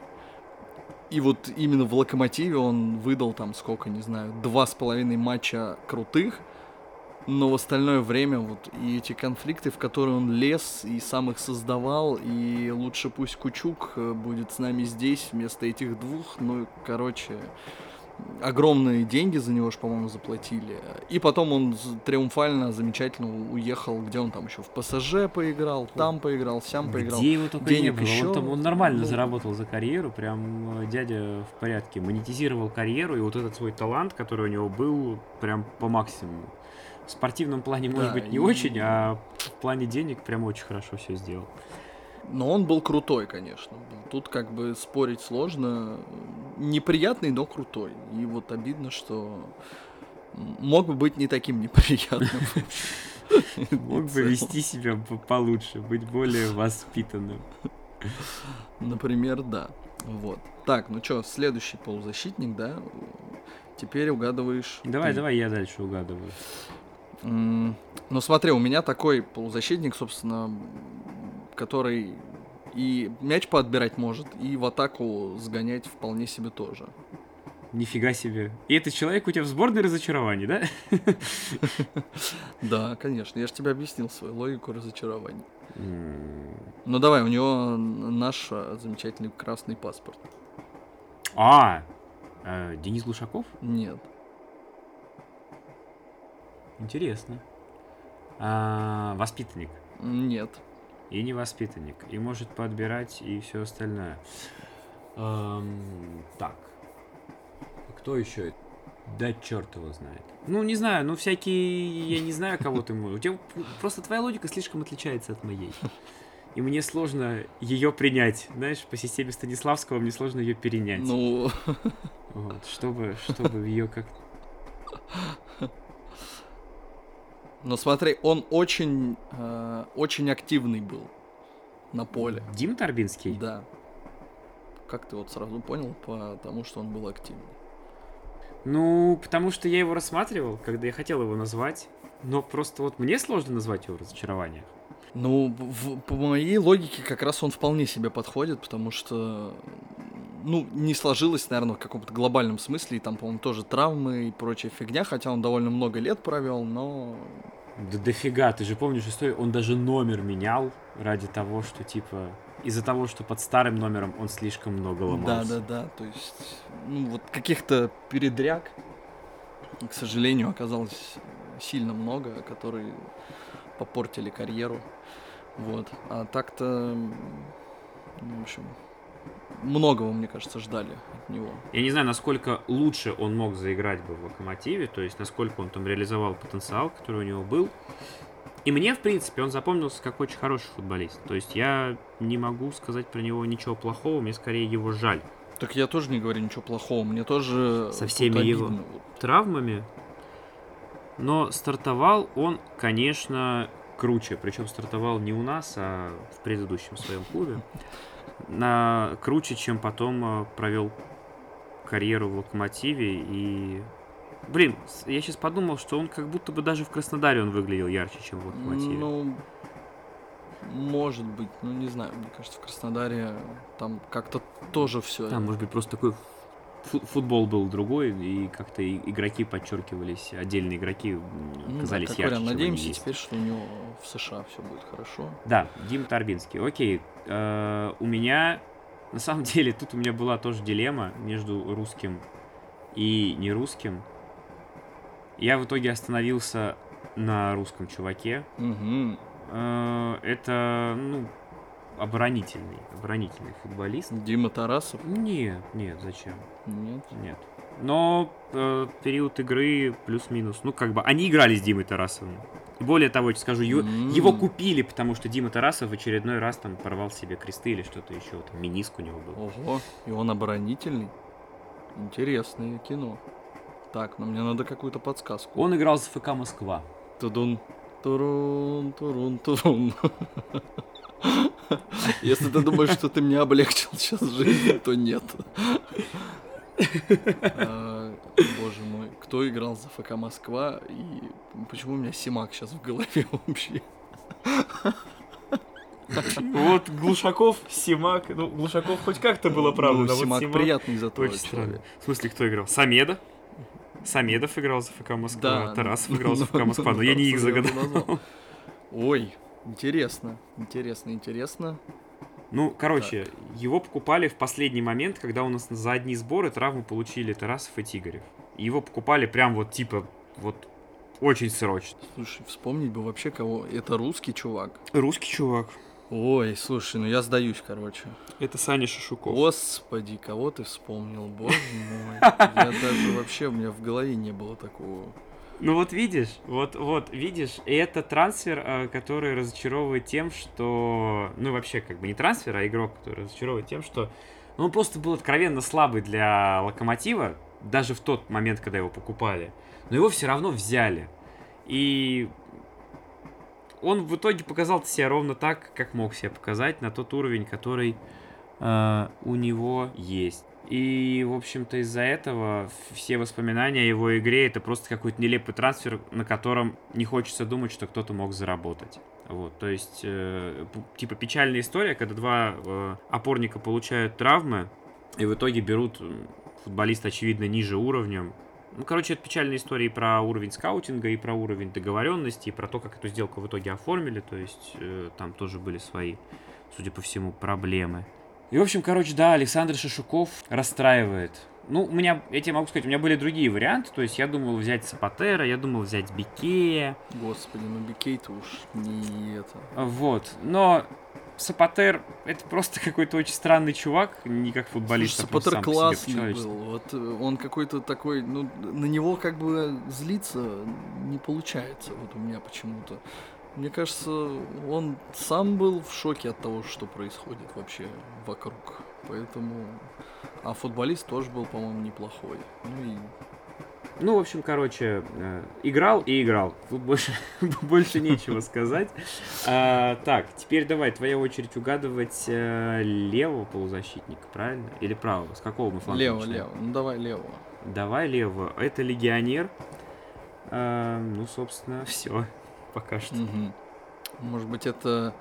И вот именно в локомотиве он выдал там сколько, не знаю, два с половиной матча крутых, но в остальное время вот и эти конфликты, в которые он лез и сам их создавал, и лучше пусть Кучук э, будет с нами здесь вместо этих двух, ну, короче, огромные деньги за него же, по-моему, заплатили. И потом он триумфально, замечательно уехал, где он там еще в ПСЖ поиграл, там поиграл, сям поиграл. Где его только Денег не было. еще Он, там, он нормально ну. заработал за карьеру, прям э, дядя в порядке. Монетизировал карьеру, и вот этот свой талант, который у него был, прям по максимуму. В спортивном плане, может Да, быть, не и- очень, а в плане денег прям очень хорошо все сделал. Но он был крутой, конечно. Тут как бы спорить сложно. Неприятный, но крутой. И вот обидно, что мог бы быть не таким неприятным. Мог бы вести себя по- получше, быть более воспитанным. Например, да. Вот. Так, ну что, следующий полузащитник, да? Теперь угадываешь. Давай, ты. давай, я дальше угадываю. М, Ну смотри, у меня такой полузащитник, собственно, который и мяч поотбирать может, и в атаку сгонять вполне себе тоже. Нифига себе. И этот человек у тебя в сборной разочарований, да? Да, конечно, я же тебе объяснил свою логику разочарования. М, Ну давай, у него наш а, замечательный красный паспорт. А, э, Денис Глушаков? Нет. Интересно. А, воспитанник. Нет. И не воспитанник. И может подбирать и все остальное. Эм, так. Кто еще? Да черт его знает. Ну, не знаю, ну всякие. Я не знаю, кого ты можешь. У тебя просто твоя логика слишком отличается от моей. И мне сложно ее принять. Знаешь, по системе Станиславского мне сложно ее перенять. Ну, Вот, чтобы, чтобы ее как но смотри, он очень, э, очень активный был на поле. Дим Торбинский? Да. Как ты вот сразу понял, потому что он был активный. Ну, потому что я его рассматривал, когда я хотел его назвать. Но просто вот мне сложно назвать его разочарование. Ну, в- по моей логике, как раз он вполне себе подходит, потому что, ну, не сложилось, наверное, в каком-то глобальном смысле, и там, по-моему, тоже травмы и прочая фигня, хотя он довольно много лет провел, но Да дофига, ты же помнишь историю, он даже номер менял ради того, что типа из-за того, что под старым номером он слишком много да, ломался. да, да, то есть, ну, вот каких-то передряг, к сожалению, оказалось сильно много, которые попортили карьеру, вот, а так-то, ну, в общем, многого, мне кажется, ждали от него. Я не знаю, насколько лучше он мог заиграть бы в Локомотиве, то есть насколько он там реализовал потенциал, который у него был. И мне, в принципе, он запомнился как очень хороший футболист. То есть я не могу сказать про него ничего плохого, мне скорее его жаль. Так я тоже не говорю ничего плохого, мне тоже Со всеми его обидно, травмами. Но стартовал он, конечно, круче. Причем стартовал не у нас, а в предыдущем своем клубе. На круче, чем потом э, провел карьеру в Локомотиве. И, блин, я сейчас подумал, что он как будто бы даже в Краснодаре он выглядел ярче, чем в Локомотиве. Ну, может быть, ну не знаю, мне кажется, в Краснодаре там как-то тоже все. Там, может быть, просто такой фу- футбол был другой, и как-то игроки подчеркивались, отдельные игроки ну, казались как ярче, вариант. Надеемся теперь, что у него в США все будет хорошо. Да, Дима Торбинский. Окей. Э, у меня, на самом деле, тут у меня была тоже дилемма между русским и нерусским. Я в итоге остановился на русском чуваке. Э, это, ну, оборонительный, оборонительный футболист. Дима Тарасов? Нет, нет, зачем? Нет. Нет. Но э, период игры плюс-минус. Ну, как бы, они играли с Димой Тарасовым. Более того, я скажу, М. его купили, потому что Дима Тарасов в очередной раз там порвал себе кресты или что-то еще. Там миниск у него был. Ого, и он оборонительный. Интересное кино. Так, ну мне надо какую-то подсказку. Он играл за ФК Москва. Тудун. Турун, турун, турун. Если ты думаешь, что ты мне облегчил сейчас жизнь, то нет. Боже мой, кто играл за ФК Москва и почему у меня Симак сейчас в голове вообще? Вот Глушаков, Симак. Ну, Глушаков хоть как-то было правда, Ну, но вот Симак Симак приятный зато Очень странно. В смысле, кто играл? Самеда? Самедов играл за ФК Москва, Тарасов играл за ФК Москва, но я не их загадал. Ой, интересно, интересно, интересно. Ну, короче, его покупали в последний момент, когда у нас за одни сборы травму получили Тарасов и Тигорев. И его покупали прям вот типа вот очень срочно. Слушай, вспомнить бы вообще кого. Это русский чувак. Русский чувак. Ой, слушай, ну я сдаюсь, короче. Это Саня Шишуков. Господи, кого ты вспомнил, боже мой. Я даже вообще, у меня в голове не было такого. Ну вот видишь, вот, вот, видишь, и это трансфер, э, который разочаровывает тем, что, ну вообще как бы не трансфер, а игрок, который разочаровывает тем, что ну, он просто был откровенно слабый для Локомотива, даже в тот момент, когда его покупали, но его все равно взяли. И он в итоге показал себя ровно так, как мог себя показать, на тот уровень, который э, у него есть. И, в общем-то, из-за этого все воспоминания о его игре это просто какой-то нелепый трансфер, на котором не хочется думать, что кто-то мог заработать. Вот, то есть, э, типа печальная история, когда два э, опорника получают травмы, и в итоге берут футболиста, очевидно, ниже уровнем. Ну, короче, это печальная история и про уровень скаутинга, и про уровень договоренности, и про то, как эту сделку в итоге оформили. То есть, э, там тоже были свои, судя по всему, проблемы. И, в общем, короче, да, Александр Шишуков расстраивает. Ну, у меня, я тебе могу сказать, у меня были другие варианты. То есть я думал взять Сапатера, я думал взять Бикея. Господи, ну Бикей-то уж не это. Вот. Но Сапатер это просто какой-то очень странный чувак, не как футболист, Слушай, а просто Сапатер классный был. Вот э, он какой-то такой, ну, на него как бы злиться не получается. Вот у меня почему-то. Мне кажется, он сам был в шоке от того, что происходит вообще вокруг. Поэтому... А футболист тоже был, по-моему, неплохой. Ну и Ну, в общем, короче, э, играл и играл. Тут больше, больше нечего сказать. А, так, теперь давай, твоя очередь угадывать э, левого полузащитника, правильно? Или правого? С какого мы фланга лево, лево. Ну давай лево. Давай левого. Это легионер. А, ну, собственно, все. Пока что. Мгм. Может быть, это...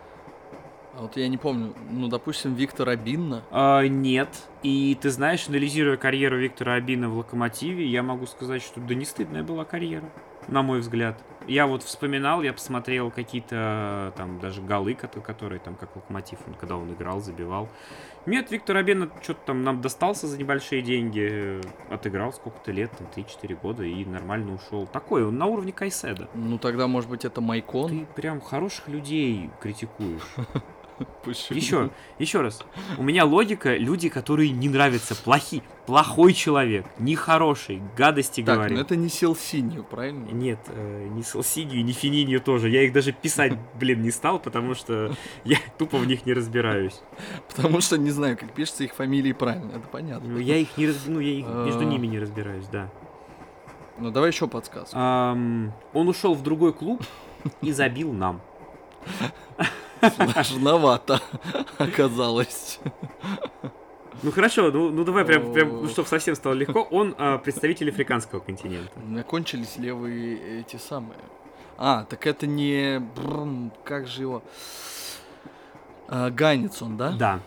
А вот я не помню. Ну, допустим, Виктор Абинна. А, нет. И ты знаешь, анализируя карьеру Виктора Абина в Локомотиве, я могу сказать, что да не стыдная была карьера, на мой взгляд. Я вот вспоминал, я посмотрел какие-то там даже голы, кото- которые там как Локомотив, он, когда он играл, забивал. Нет, Виктор Абина что-то там нам достался за небольшие деньги, отыграл сколько-то лет, там 3-4 года и нормально ушел. Такой, он на уровне Кайседа. Ну, тогда, может быть, это Майкон. Ты прям хороших людей критикуешь. Почему? Еще, еще раз. У меня логика, люди, которые не нравятся, плохи, плохой человек, нехороший, гадости Так, говорит. ну это не Селсинью, правильно? Нет, э, не Салсинью, не Фининью тоже. Я их даже писать, блин, не стал, потому что я тупо в них не разбираюсь. Потому что не знаю, как пишется их фамилии правильно, это понятно. Ну, я их не раз- ну, я их между А. ними не разбираюсь, да. Ну давай еще подсказку. Он ушел в другой клуб и забил нам. Сложновато оказалось. Ну хорошо, ну, ну давай прям, прям ну, чтобы совсем стало легко. Он а, представитель африканского континента. У меня кончились левые эти самые. А, так это не... брм, как же его... А, Ганец он, да? Да.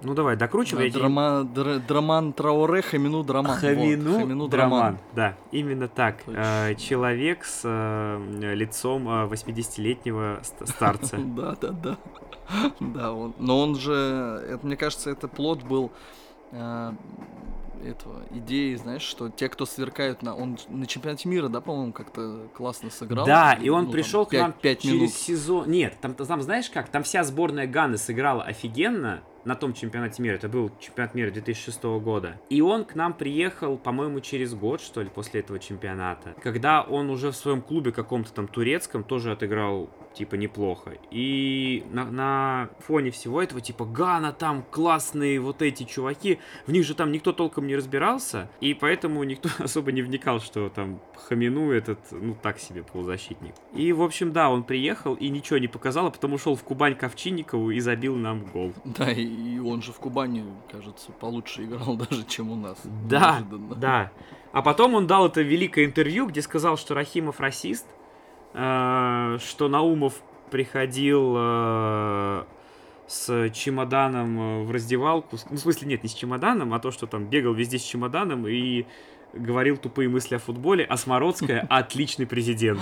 Ну давай, докручивай. Драма, Др- Драман Трауре, Хамину Драман. Вот, Хамину, Хамину Драман. Да, именно так. Э, человек с э, лицом э, 80-летнего ст- старца. Да, да, да. Да, он. Но он же, это, мне кажется, это плод был а, этого идеи, знаешь, что те, кто сверкают на, он на чемпионате мира, да, по-моему, как-то классно сыграл. Да, и он Ну, там, пришел к пять- нам пять через минут. сезон. Нет, там, там знаешь как? Там вся сборная Ганы сыграла офигенно, на том чемпионате мира. Это был чемпионат мира 2006 года. И он к нам приехал, по-моему, через год, что ли, после этого чемпионата. Когда он уже в своем клубе каком-то там турецком тоже отыграл типа неплохо. И на, на фоне всего этого, типа, Гана там классные вот эти чуваки, в них же там никто толком не разбирался, и поэтому никто особо не вникал, что там Хамину этот, ну, так себе полузащитник. И, в общем, да, он приехал и ничего не показал, а потом ушел в Кубань к Овчинникову и забил нам гол. Да, и он же в Кубани, кажется, получше играл даже, чем у нас. Да, Неожиданно. да. А потом он дал это великое интервью, где сказал, что Рахимов расист, что Наумов приходил э, с чемоданом э, в раздевалку. Ну, в смысле, нет, не с чемоданом, а то, что там бегал везде с чемоданом и говорил тупые мысли о футболе, а Смородская отличный президент.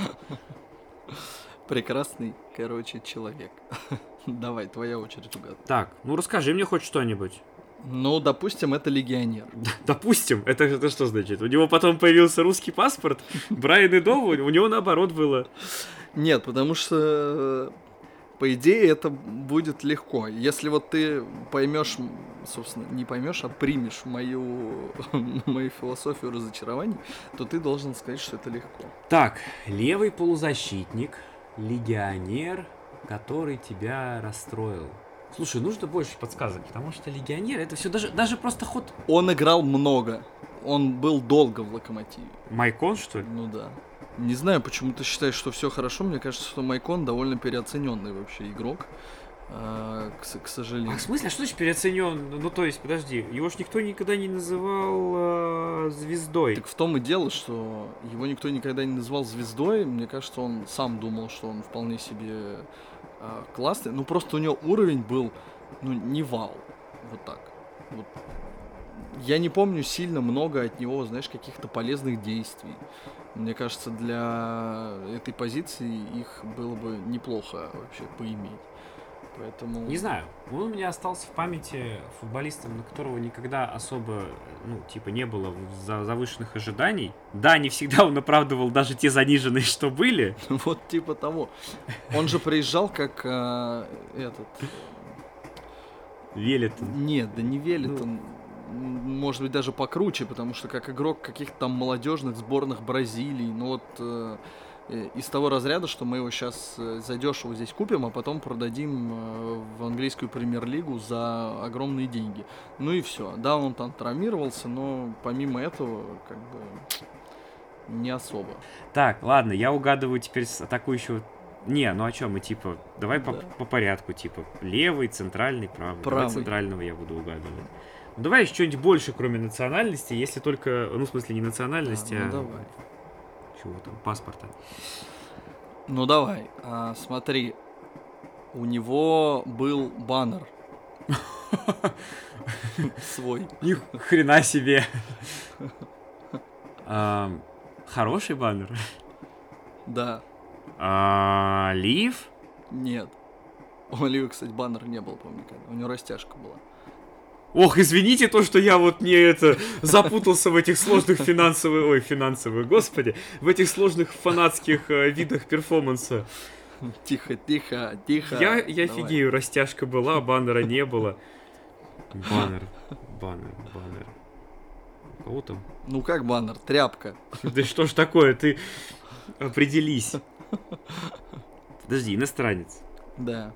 Прекрасный, короче, человек. Давай, твоя очередь угадать. Так, ну расскажи мне хоть что-нибудь. Ну, допустим, это легионер. Допустим, это, это что значит? У него потом появился русский паспорт, Брайан и Дову, у него наоборот было. Нет, потому что, по идее, это будет легко. Если вот ты поймешь, собственно, не поймешь, а примешь мою, мою философию разочарований, то ты должен сказать, что это легко. Так, левый полузащитник, легионер, который тебя расстроил. Слушай, нужно больше подсказок, потому что легионер это все даже, даже просто ход. Он играл много. Он был долго в локомотиве. Майкон, что ли? Ну да. Не знаю, почему ты считаешь, что все хорошо. Мне кажется, что Майкон довольно переоцененный вообще игрок. А, к, к сожалению. А в смысле, а что значит переоценен? Ну, то есть, подожди, его ж никто никогда не называл э, звездой. Так в том и дело, что его никто никогда не называл звездой. Мне кажется, он сам думал, что он вполне себе э, классный, ну просто у него уровень был, ну, не вау. Вот так. Вот. Я не помню сильно много от него, знаешь, каких-то полезных действий. Мне кажется, для этой позиции их было бы неплохо вообще поиметь. Поэтому... Не знаю. Он у меня остался в памяти футболистом, на которого никогда особо, ну, типа, не было завышенных ожиданий. Да, не всегда он оправдывал даже те заниженные, что были. Вот типа того. Он же приезжал как э, этот... Велитон. Нет, да не Велитон. Ну... Может быть, даже покруче, потому что как игрок каких-то там молодежных сборных Бразилии, ну вот... Э, Э, из того разряда, что мы его сейчас э, задешево здесь купим, а потом продадим э, в английскую премьер-лигу за огромные деньги. Ну и все. Да, он там травмировался, но помимо этого, как бы, не особо. Так, ладно, я угадываю теперь с атакующего не, ну а что, мы типа, давай да. по, по порядку, типа, левый, центральный, правый. правый. Давай центрального я буду угадывать. Ну давай еще что-нибудь больше, кроме национальности, если только, ну в смысле не национальности, а, ну, а давай чего там, паспорта. Ну давай, а, смотри, у него был баннер. Свой. Ни хрена себе. А, хороший баннер. Да. А, Лив? Нет. У Лива, кстати, баннер не был, помню, У него растяжка была. Ох, извините то, что я вот не это запутался в этих сложных финансовых, ой, финансовых, господи, в этих сложных фанатских э, видах перформанса. Тихо, тихо, тихо. Я, я Давай. офигею, растяжка была, баннера не было. Баннер, баннер, баннер. У кого там? Ну как баннер? Тряпка. Да что ж такое, ты определись. Подожди, иностранец. Да.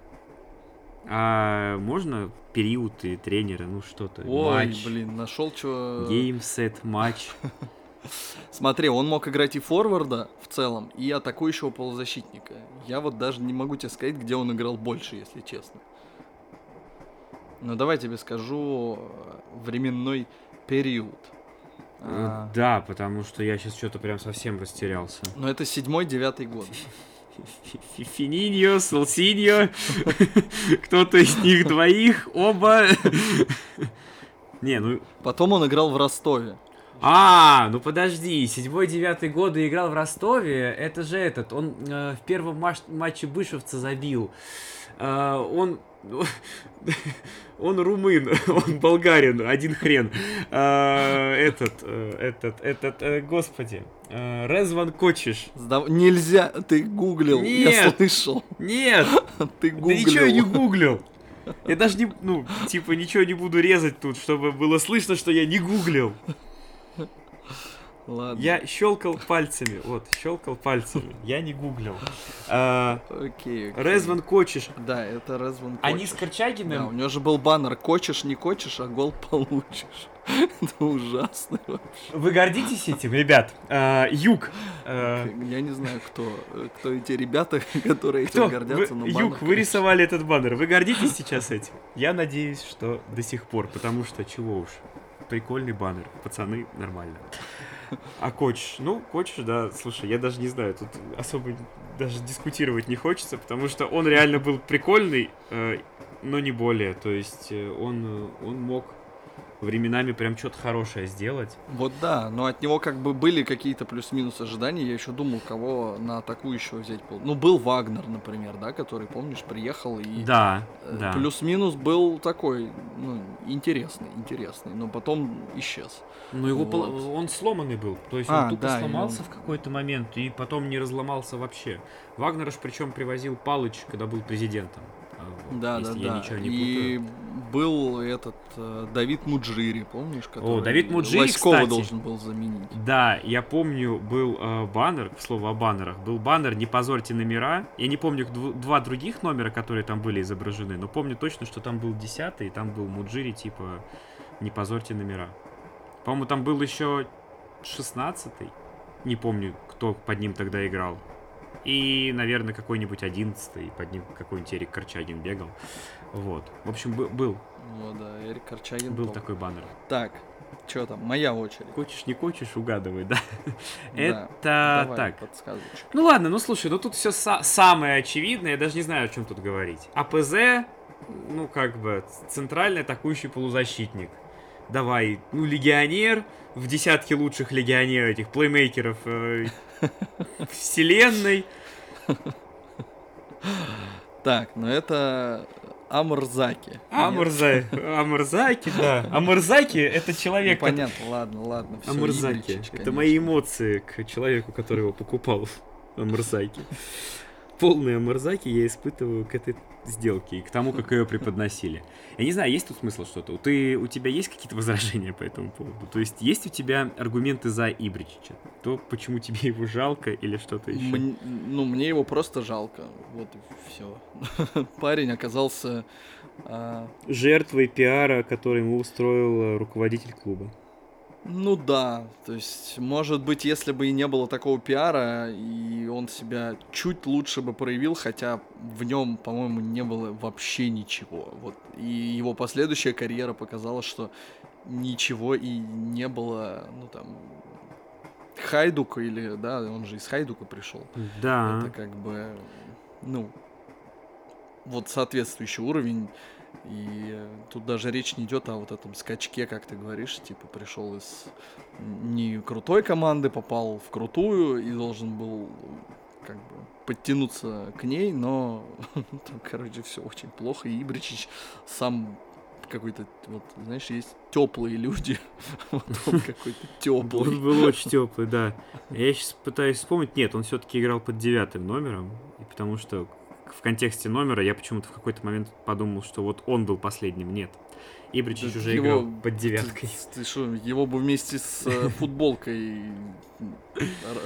А можно период и тренера, ну что-то. Ой, матч. блин, нашел что. Game, set, match. Смотри, он мог играть и форварда в целом, и атакующего полузащитника. Я вот даже не могу тебе сказать, где он играл больше, если честно. Но давай тебе скажу э, временной период. Э, а... Да, потому что я сейчас что-то прям совсем растерялся. Но это седьмой-девятый год. Фининьо, Солсиньо, кто-то из них двоих, оба. Не, ну... Потом он играл в Ростове. А, ну подожди, седьмой-девятый годы играл в Ростове, это же этот, он э, в первом матч, матче Бышевца забил. Э, он он румын, он болгарин, один хрен. А, этот, э, этот, этот, э, господи, э, Резван Кочиш. Сдав... Нельзя, ты гуглил, нет, я слышал. Нет, ты гуглил. Да ничего я не гуглил. Я даже не, ну, типа, ничего не буду резать тут, чтобы было слышно, что я не гуглил. Ладно. Я щелкал пальцами, вот, щелкал пальцами. Я не гуглил. А, Окей. Резван Кочиш. Да, это Резван Они с Кочеш. Да, у Корчагиным него же был баннер «Кочешь, не кочешь, а гол получишь». Это ужасно вообще. Вы гордитесь этим, ребят? А, Юг. а, Я не знаю, кто, кто эти ребята, которые этим гордятся, но Юг, вы рисовали этот баннер. Вы гордитесь сейчас этим? Я надеюсь, что до сих пор, потому что чего уж. Прикольный баннер. Пацаны, нормально. А коч? Ну, коч, да, слушай, я даже не знаю, тут особо даже дискутировать не хочется, потому что он реально был прикольный, э, но не более. То есть э, он, э, он мог временами прям что-то хорошее сделать. Вот да, но от него как бы были какие-то плюс-минус ожидания. Я еще думал, кого на атакующего взять. Ну, был Вагнер, например, да, который, помнишь, приехал и Да, э, да. плюс-минус был такой, ну, интересный, интересный, но потом исчез. Ну, его пол- Вот. он сломанный был. То есть А, он тупо да, сломался он- в какой-то момент и потом не разломался вообще. Вагнер ж причем привозил Палыч, когда был президентом. Вот, Да, да, да. ничего не и путаю. был этот э, Давид Муджири, помнишь? Который Давид Муджири, Лоськова кстати. должен был заменить. Да, я помню, был э, баннер, к слову о баннерах, был баннер «Не позорьте номера». Я не помню дв- два других номера, которые там были изображены, но помню точно, что там был десятый, и там был Муджири, типа «Не позорьте номера». По-моему, там был еще шестнадцатый, не помню, кто под ним тогда играл. И, наверное, какой-нибудь одиннадцатый, под ним какой-нибудь Эрик Корчагин бегал. Вот. В общем, бы- был, Вот, да, Эрик Корчагин. был топ. такой баннер. Так, что там, моя очередь. Хочешь, не хочешь, угадывай, да? Да, Это Давай, так. Ну ладно, ну слушай, ну тут все самое очевидное, я даже не знаю, о чем тут говорить. АПЗ, ну как бы, центральный атакующий полузащитник. Давай, ну легионер, в десятке лучших легионеров, этих плеймейкеров э, вселенной. Так, ну это Амурзаки. Амурза, Амурзаки, да. Амурзаки это Ну, человек, понятно, ладно, ладно. всё, Амурзаки. Игоречич, Это мои эмоции к человеку, который его покупал. Амурзаки. Полные Амурзаки я испытываю к этой сделке и к тому, как ее преподносили. Я не знаю, есть тут смысл что-то? Ты, у тебя есть какие-то возражения по этому поводу? То есть есть у тебя аргументы за Ибричича? То, почему тебе его жалко или что-то еще? Мн- ну, мне его просто жалко. Вот и все. Парень оказался... а, Жертвой пиара, который ему устроил э, руководитель клуба. Ну да, то есть, может быть, если бы и не было такого пиара, и он себя чуть лучше бы проявил, хотя в нем, по-моему, не было вообще ничего. Вот. И его последующая карьера показала, что ничего и не было, ну там, Хайдука или, да, он же из Хайдука пришел. Да. Это как бы, ну, вот соответствующий уровень. И э, тут даже речь не идет о вот этом скачке, как ты говоришь, типа пришел из не крутой команды, попал в крутую и должен был как бы подтянуться к ней, но там, короче, все очень плохо. И Ибричич сам какой-то, вот, знаешь, есть теплые люди. Вот он какой-то теплый. Он был очень теплый, да. Я сейчас пытаюсь вспомнить. Нет, он все-таки играл под девятым номером. Потому что в контексте номера я почему-то в какой-то момент подумал, что вот он был последним. Нет. Ибричич Да уже его- играл под девяткой. Ты, что, его бы вместе с э, футболкой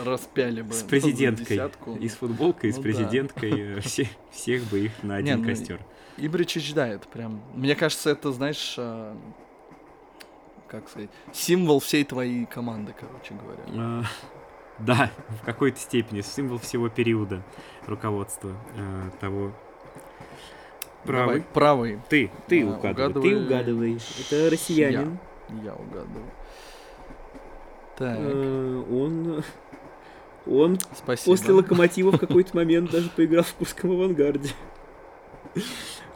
распяли бы. С президенткой. И с футболкой, и с Ну президенткой. э, все- Всех бы их на один ну костер. Ибричич, да, это прям... Мне кажется, это, знаешь, э, как сказать, символ всей твоей команды, короче говоря. Да, в какой-то степени символ всего периода руководства э, того. Давай, Правый. правый. Ты, ты А, угадывай. Ты угадываешь угадывай. Это россиянин. Я угадываю. Так, Э, Он, он спасибо. после локомотива в какой-то момент даже поиграл в Курском авангарде.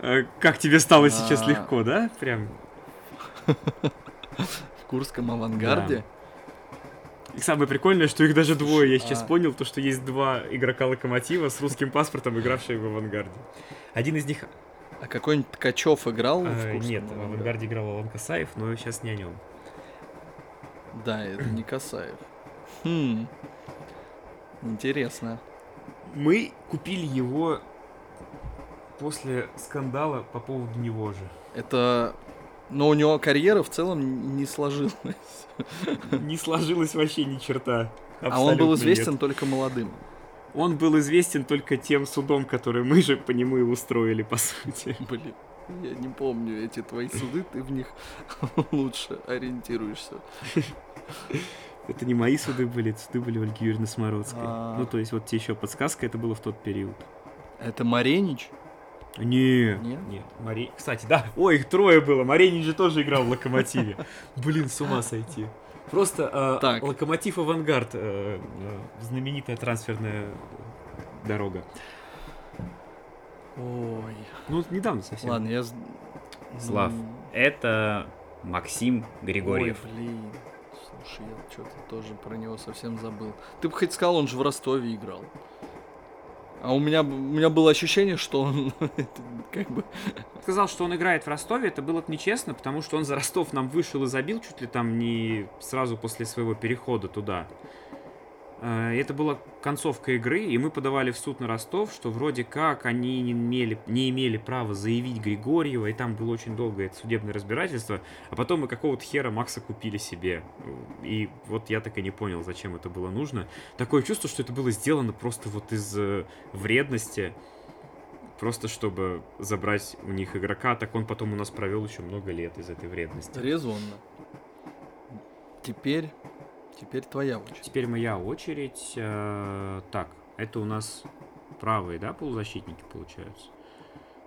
Э, Как тебе стало сейчас А. легко, да? Прям. В Курском авангарде. И самое прикольное, что их даже двое. Я сейчас а- понял, то, что есть два игрока локомотива с русским паспортом, игравшие в авангарде. Один из них А какой-нибудь Ткачев играл в э, Курском нет, в авангарде играл Алан Касаев, но сейчас не о нем. Да, это не Касаев. Хм. Интересно. Мы купили его после скандала по поводу него же. Это... Но у него карьера в целом не сложилась. Не сложилось вообще ни черта. А он был известен нет. только молодым. Он был известен только тем судом, который мы же по нему и устроили, по сути. Блин, я не помню эти твои суды, ты в них лучше ориентируешься. Это не мои суды были, это суды были Ольги Юрьевны Смородской. А. Ну, то есть, вот тебе еще подсказка, это было в тот период. Это Маренич? Не, Нет? нет. Мари... Кстати, да. Ой, их трое было. Маренин же тоже играл в Локомотиве. Блин, с ума сойти. Просто э, Так. Локомотив Авангард. э, э, знаменитая трансферная дорога. Ой. Ну, недавно совсем. Ладно, я... Слав, ну, Это Максим Григорьев. Ой, блин. Слушай, я что-то тоже про него совсем забыл. Ты бы хоть сказал, он же в Ростове играл. А у меня, у меня было ощущение, что он как бы... Сказал, что он играет в Ростове, это было бы нечестно, потому что он за Ростов нам вышел и забил чуть ли там не сразу после своего перехода туда. Э, Это была концовка игры, и мы подавали в суд на Ростов, что вроде как они не имели, не имели права заявить Григорьева, и там было очень долгое это судебное разбирательство, а потом мы какого-то хера Макса купили себе. И вот я так и не понял, зачем это было нужно. Такое чувство, что это было сделано просто вот из э, вредности, просто чтобы забрать у них игрока, так он потом у нас провел еще много лет из этой вредности. Резонно. Теперь... Теперь твоя очередь. Теперь моя очередь. Э, Так, это у нас правые, да, полузащитники получаются?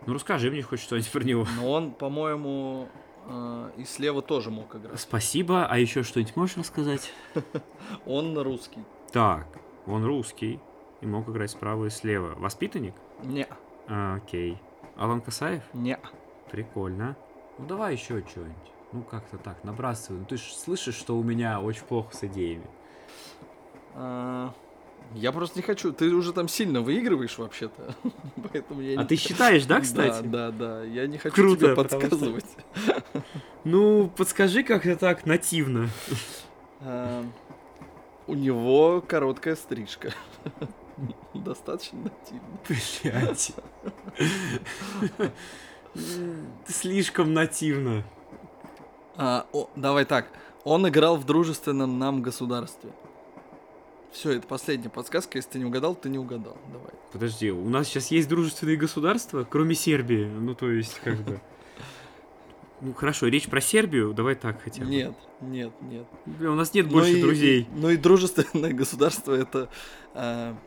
Ну расскажи мне хоть что-нибудь про него. Но он, по-моему, э, и слева тоже мог играть. Спасибо, а еще что-нибудь можешь рассказать? Он русский. Так, он русский и мог играть справа и слева. Воспитанник? Не, А, окей. Алан Касаев? не. Прикольно. Ну давай еще что-нибудь. Ну как-то так, набрасывай. Ну ты же слышишь, что у меня очень плохо с идеями. А, Я просто не хочу. Ты уже там сильно выигрываешь вообще-то. Поэтому я А не- ты считаешь, да, кстати? Да, да, да. Я не хочу Круто, тебе потому что- подсказывать. Ну, подскажи как-то так, нативно. А, У него короткая стрижка. Достаточно нативно. Блять. Слишком нативно. А, о, давай так. Он играл в дружественном нам государстве. Все, это последняя подсказка. Если ты не угадал, ты не угадал. Давай. Подожди, у нас сейчас есть дружественные государства, кроме Сербии. Ну, то есть, как бы. Ну, хорошо, речь про Сербию, давай так хотя бы. Нет, нет, нет. Бля, у нас нет Ну больше и- друзей. Ну и дружественное государство это, а,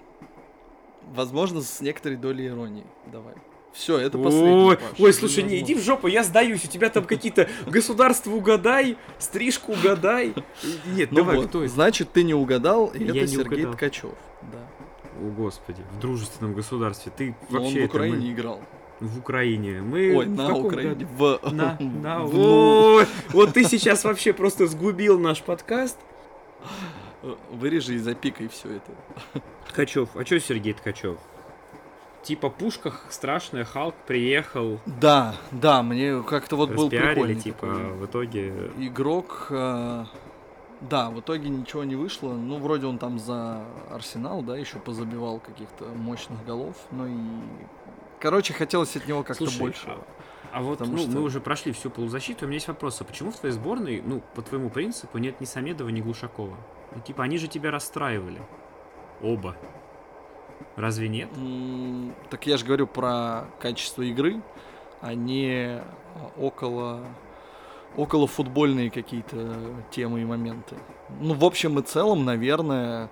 возможно, с некоторой долей иронии. Давай. Все, это последний. Ой, ой, слушай, не иди в жопу, я сдаюсь. У тебя там какие-то государства угадай, стрижку угадай. Нет, Ну давай, вот, кто это? значит, ты не угадал, и Я это Сергей угадал. Ткачев. Да. О, господи, в дружественном государстве. Ты Но он вообще в мы- Украине играл. В Украине. Мы Ой, в на Украине. году? В... На, на, в- Ой, вот ты сейчас вообще просто сгубил наш подкаст. Вырежи и запикай все это. Ткачев. А что Сергей Ткачев? Типа пушках страшная, Халк приехал, Да, да, мне как-то вот был прикольный типа, такой в итоге... игрок. э, Да, в итоге ничего не вышло. Ну, вроде он там за Арсенал, да, еще позабивал каких-то мощных голов. Ну и... Короче, хотелось от него как-то больше. а- А вот Потому ну, что- мы уже прошли всю полузащиту, у меня есть вопрос, а почему в твоей сборной, ну, по твоему принципу, нет ни Самедова, ни Глушакова? Ну, типа, они же тебя расстраивали. Оба. Разве нет? Так я же говорю про качество игры, а не около около футбольные какие-то темы и моменты. Ну, в общем и целом, наверное,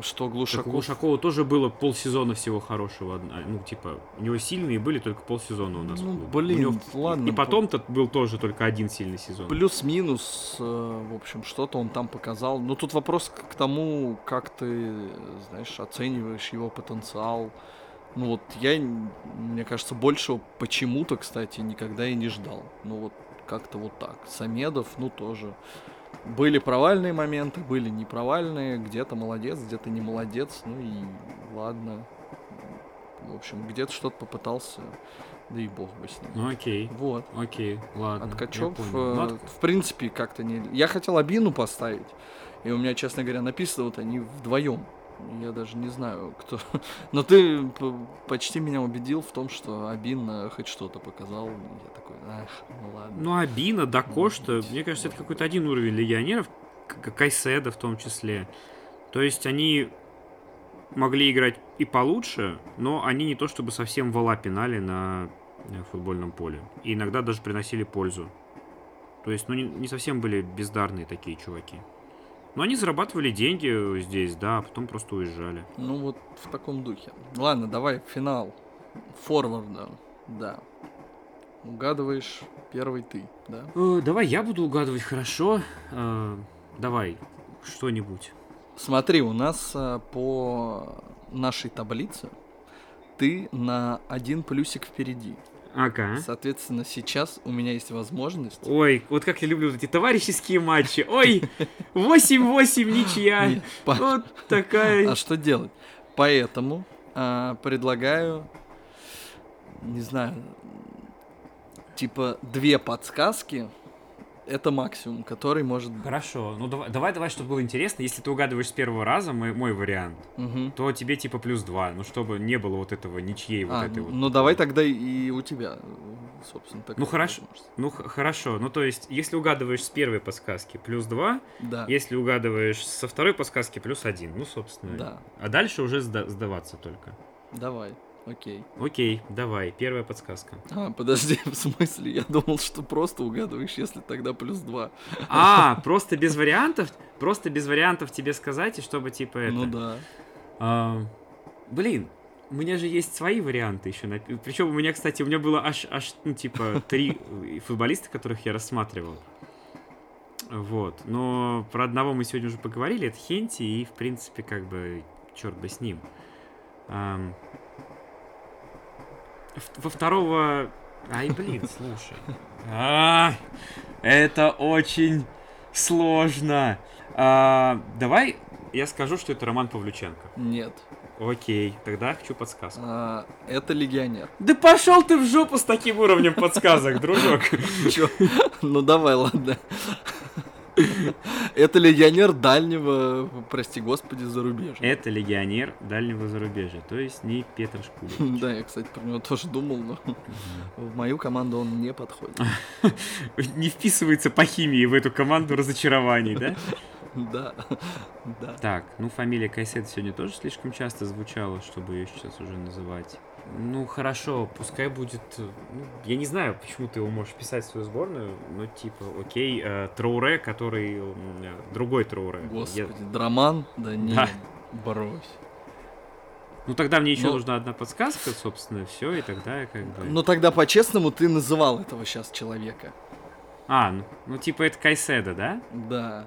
что Так у Глушаков... Глушакова тоже было полсезона всего хорошего. Ну, типа, у него сильные были только полсезона у нас. Ну, клубе. У блин, него- ладно. И потом-то был тоже только один сильный сезон. Плюс-минус, э, в общем, что-то он там показал. Но тут вопрос к тому, как ты, знаешь, оцениваешь его потенциал. Ну вот я, мне кажется, большего почему-то, кстати, никогда и не ждал. Ну вот как-то вот так. Самедов, ну тоже. Были провальные моменты, были непровальные. Где-то молодец, где-то не молодец. Ну и ладно. В общем, где-то что-то попытался. Да и бог бы с ним. Ну, окей. Вот. Окей, ладно. Я Ткачев, понял. э, Ну, от- в принципе, как-то не... Я хотел Абину поставить, и у меня, честно говоря, написано, вот они вдвоем Я даже не знаю, кто. Но ты почти меня убедил в том, что Абин э, хоть что-то показал. Я такой, ах, ну ладно. Ну, Абина, Дакошта, мне кажется, это какой-то один уровень легионеров, Кайседа в том числе. То есть они могли играть и получше, но они не то чтобы совсем вала пинали на э, футбольном поле. И иногда даже приносили пользу. То есть, ну, не, не совсем были бездарные такие чуваки. Но они зарабатывали деньги здесь, да, а потом просто уезжали. Ну вот в таком духе. Ладно, давай финал. Форварда, да. Угадываешь первый ты, да? Э, давай я буду угадывать хорошо. Э, давай, что-нибудь. Смотри, у нас а, по нашей таблице ты на один плюсик впереди. Ага. Соответственно, сейчас у меня есть возможность... Ой, вот как я люблю вот эти товарищеские матчи. Ой, 8-8 ничья. Вот такая. А что делать? Поэтому а, предлагаю, не знаю, типа две подсказки. Это максимум, который может быть. Хорошо, ну давай, давай, давай, чтобы было интересно. Если ты угадываешь с первого раза мой, мой вариант, Мгм. то тебе типа плюс 2. Ну, чтобы не было вот этого ничьей вот А, этой вот. ну давай тогда и у тебя, собственно, такая хорошо. Ну, хорошо. Ну, то есть, если угадываешь с первой подсказки, плюс 2. Да. Если угадываешь со второй подсказки, плюс 1. Ну, собственно. Да. А дальше уже сда- сдаваться только. Давай. Окей. Окей, давай, первая подсказка. А, подожди, в смысле? Я думал, что просто угадываешь, если тогда плюс два. А, просто без вариантов? Просто без вариантов тебе сказать, и чтобы типа это... Ну да. А, блин, у меня же есть свои варианты еще. Причем у меня, кстати, у меня было аж, аж ну, типа, три футболиста, которых я рассматривал. Вот. Но про одного мы сегодня уже поговорили, это Хенти, и, в принципе, как бы, черт бы с ним. В- Во второго... Ай, блин, слушай. А, это очень сложно. А, давай я скажу, что это Роман Павлюченко. Нет. Окей, тогда хочу подсказку. А, это легионер. Да пошел ты в жопу с таким уровнем подсказок, дружок. Ну давай, ладно. Это легионер дальнего, прости господи, зарубежья. Это легионер дальнего зарубежья, то есть не Петр Шкулевич. Да, я, кстати, про него тоже думал, но в мою команду он не подходит. Не вписывается по химии в эту команду разочарований, да? Да, да. Так, ну фамилия Кайсет сегодня тоже слишком часто звучала, чтобы ее сейчас уже называть. Ну хорошо, пускай будет. э, ну, я не знаю, почему ты его можешь писать в свою сборную, но типа, окей, э, Трауре, который э, другой Трауре. Я- Господи, Драман? Да не, Да. брось. Ну тогда мне еще Ну- нужна одна подсказка, собственно, все, и тогда я как бы. Ну тогда по-честному ты называл этого сейчас человека. А, ну, ну типа это Кайседа, да? Да.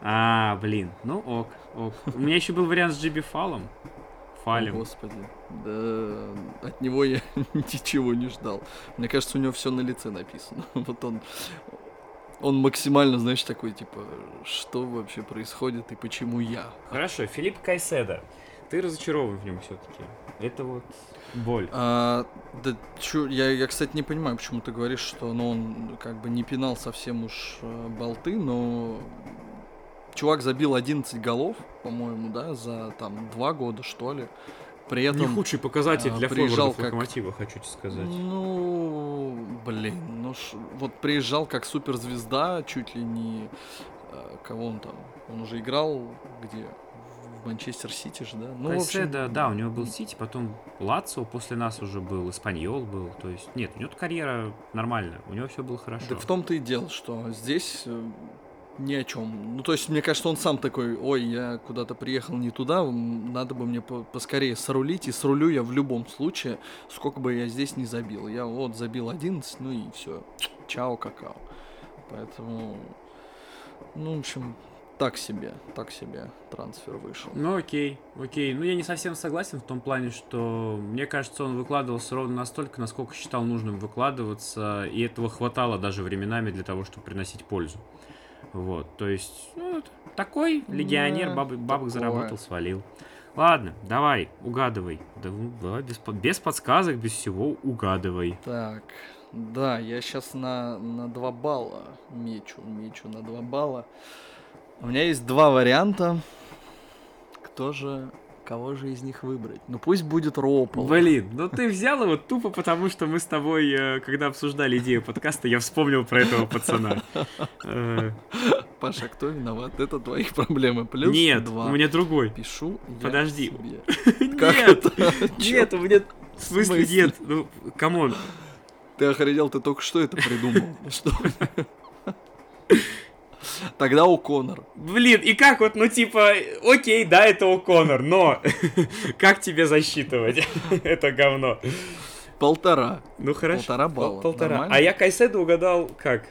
А, блин, ну ок, ок. У меня еще был вариант с Джиби Фалом. О, Фалем. Господи. Да, от него я ничего не ждал. Мне кажется, у него все на лице написано. Вот он, он максимально, знаешь, такой, типа, что вообще происходит и почему я? Хорошо, Филипп Кайседа. Ты разочарован в нем все-таки. Это вот боль. А, да чё, я, я, кстати, не понимаю, почему ты говоришь, что ну, он как бы не пинал совсем уж э, болты, но чувак забил 11 голов, по-моему, да, за там два года, что ли. При Не этом... худший показатель а, для приезжал как- локомотива, хочу тебе сказать. Ну, блин, ну ш- вот приезжал как суперзвезда, чуть ли не э, кого он там, он уже играл где в Манчестер Сити же, да? Ну, в общем, Кайседа, да, у него был Сити, потом Лацио, после нас уже был, Испаньол был. То есть, нет, у него карьера нормальная, у него все было хорошо. Так в том-то и дело, что здесь э, ни о чем. Ну, то есть, мне кажется, он сам такой, ой, я куда-то приехал не туда, надо бы мне по- поскорее срулить, и срулю я в любом случае, сколько бы я здесь не забил. Я вот забил 11, ну и все. Чао, какао. Поэтому, ну, в общем, так себе, так себе трансфер вышел. Ну окей, окей. Ну я не совсем согласен в том плане, что мне кажется, он выкладывался ровно настолько, насколько считал нужным выкладываться, и этого хватало даже временами для того, чтобы приносить пользу. Вот, то есть, ну, такой легионер, Да, бабы- бабок такое. заработал, свалил. Ладно, давай, угадывай. Да, ну, давай без, без подсказок, без всего угадывай. Так, да, я сейчас на, на 2 балла мечу, мечу на 2 балла. У меня есть два варианта. Кто же Кого же из них выбрать? Ну пусть будет Ропол. Блин, ну ты взял его тупо потому, что мы с тобой, э, когда обсуждали идею подкаста, я вспомнил про этого пацана. Э, Паша, кто виноват? Это твоих проблемы. Плюс Нет, два. у меня другой. Пишу Подожди. Нет, нет, у меня... В смысле? нет? Ну, come on. Ты охренел, ты только что это придумал. Что? Тогда О'Коннор. Блин, и как вот, ну типа, окей, да, это О'Коннор, но как тебе засчитывать это говно? Полтора. Ну хорошо. Полтора Пол- балла. Полтора. Нормально? А я Кайседо угадал как?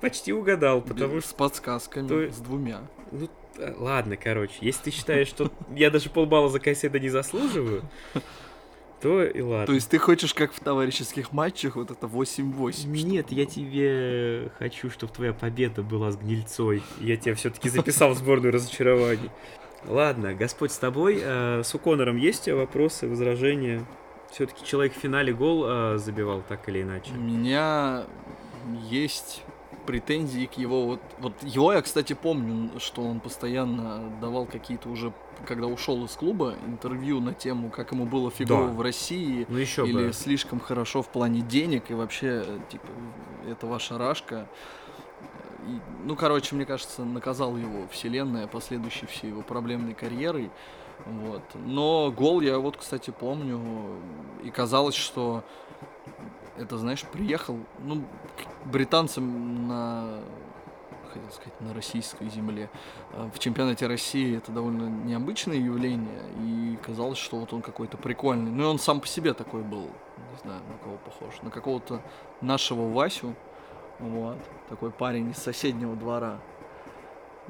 Почти угадал, потому С что... подсказками, То- с двумя. Ну, ладно, короче, если ты считаешь, что я даже полбалла за Кайседо не заслуживаю, то и ладно. То есть ты хочешь, как в товарищеских матчах, вот это 8-8? Нет, я тебе хочу, чтобы твоя победа была с гнильцой. Я тебя все-таки записал в сборную разочарований. Ладно, Господь с тобой. Э, С Уконором есть вопросы, возражения? Все-таки человек в финале гол э, забивал так или иначе. У меня есть претензии к его вот вот его я кстати помню что он постоянно давал какие-то уже когда ушел из клуба интервью на тему как ему было фигово Да. в России Ну еще или бы. слишком хорошо в плане денег и вообще типа это ваша рашка И, ну короче мне кажется наказал его вселенная последующей всей его проблемной карьерой вот но гол я вот кстати помню и казалось что это, знаешь, приехал, ну, к британцам на, хотел сказать, на российской земле. А В чемпионате России это довольно необычное явление, и казалось, что вот он какой-то прикольный. Ну и он сам по себе такой был, не знаю, на кого похож, на какого-то нашего Васю, вот, такой парень из соседнего двора.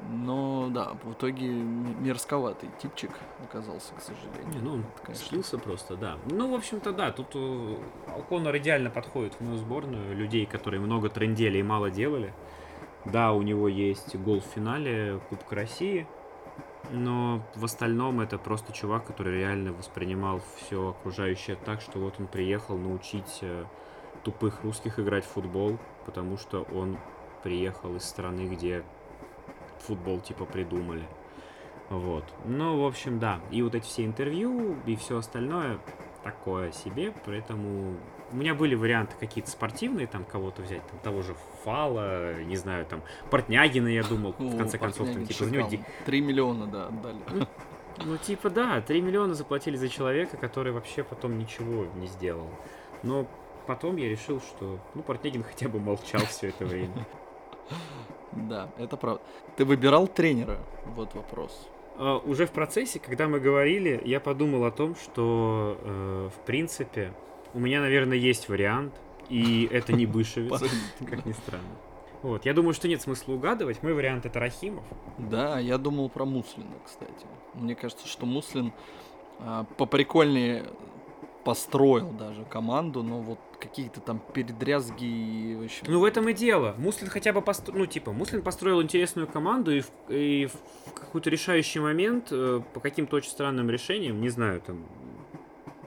Но да, в итоге мерзковатый типчик оказался, к сожалению. Не, ну, он Это, конечно, слился просто, да. Ну, в общем-то, да, тут э, О'Коннор идеально подходит в мою сборную. Людей, которые много трендели и мало делали. Да, у него есть гол в финале Кубка России, но в остальном это просто чувак, который реально воспринимал все окружающее так, что вот он приехал научить э, тупых русских играть в футбол, потому что он приехал из страны, где футбол типа придумали. Вот. Ну, в общем, да. И вот эти все интервью и все остальное такое себе, поэтому у меня были варианты какие-то спортивные, там кого-то взять, там того же Фала, не знаю, там Портнягина, я думал, в О, конце концов, там типа за него шикарно. Три миллиона, да, отдали. ну, типа, да, 3 миллиона заплатили за человека, который вообще потом ничего не сделал. Но потом я решил, что, ну, Портнягин хотя бы молчал все это время. Да, это правда. Ты выбирал тренера? Вот вопрос. А, Уже в процессе, когда мы говорили, я подумал о том, что, э, в принципе, у меня, наверное, есть вариант, и это не Бышевец, как ни странно. Вот, я думаю, что нет смысла угадывать. Мой вариант это Рахимов. Да, я думал про Муслина, кстати. Мне кажется, что Муслин а, поприкольнее построил даже команду, но вот какие-то там передрязги и вообще... Ну, в этом и дело. Муслин хотя бы построил, ну, типа, Муслин построил интересную команду, и в, и в какой-то решающий момент, э, по каким-то очень странным решениям, не знаю, там,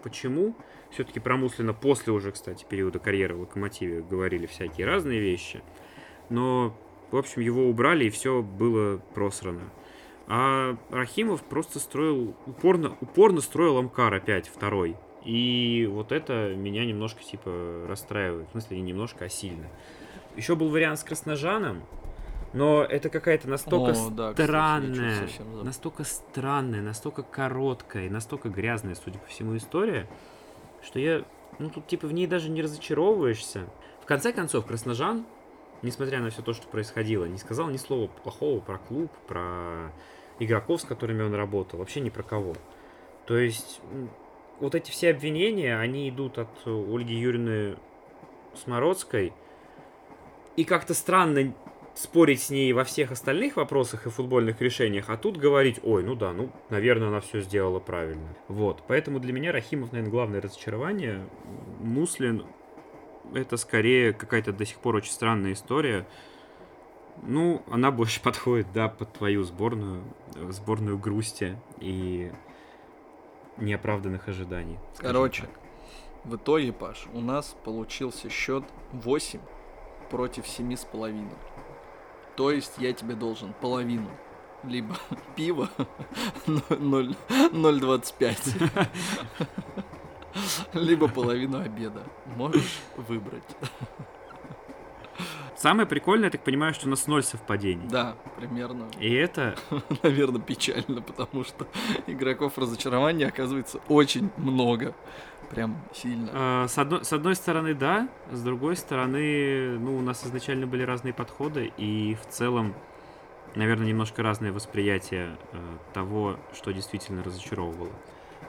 почему, все-таки про Муслина после уже, кстати, периода карьеры в Локомотиве говорили всякие разные вещи, но, в общем, его убрали, и все было просрано. А Рахимов просто строил, упорно, упорно строил Амкар опять, второй. И вот это меня немножко, типа, расстраивает. В смысле, не немножко, а сильно. Еще был вариант с Красножаном, но это какая-то настолько О, да, кстати, странная, совсем забыл. настолько странная, настолько короткая и настолько грязная, судя по всему, история, что я, ну, тут, типа, в ней даже не разочаровываешься. В конце концов, Красножан, несмотря на все то, что происходило, не сказал ни слова плохого про клуб, про игроков, с которыми он работал, вообще ни про кого. То есть, вот эти все обвинения, они идут от Ольги Юрьевны Смородской, и как-то странно спорить с ней во всех остальных вопросах и футбольных решениях, а тут говорить, ой, ну да, ну, наверное, она все сделала правильно. Вот, поэтому для меня Рахимов, наверное, главное разочарование. Муслин это скорее какая-то до сих пор очень странная история. Ну, она больше подходит, да, под твою сборную, э, сборную грусти и неоправданных ожиданий. Короче, так. в итоге, Паш, у нас получился счет 8 против 7 с половиной. То есть я тебе должен половину. либо пиво 0,25, либо половину обеда. Можешь выбрать. Самое прикольное, я так понимаю, что у нас ноль совпадений. Да, примерно. И это... Наверное, печально, потому что игроков разочарования оказывается очень много. Прям сильно. Э, с, одной, с одной стороны, да. С другой стороны, ну, у нас изначально были разные подходы. И в целом, наверное, немножко разное восприятие э, того, что действительно разочаровывало.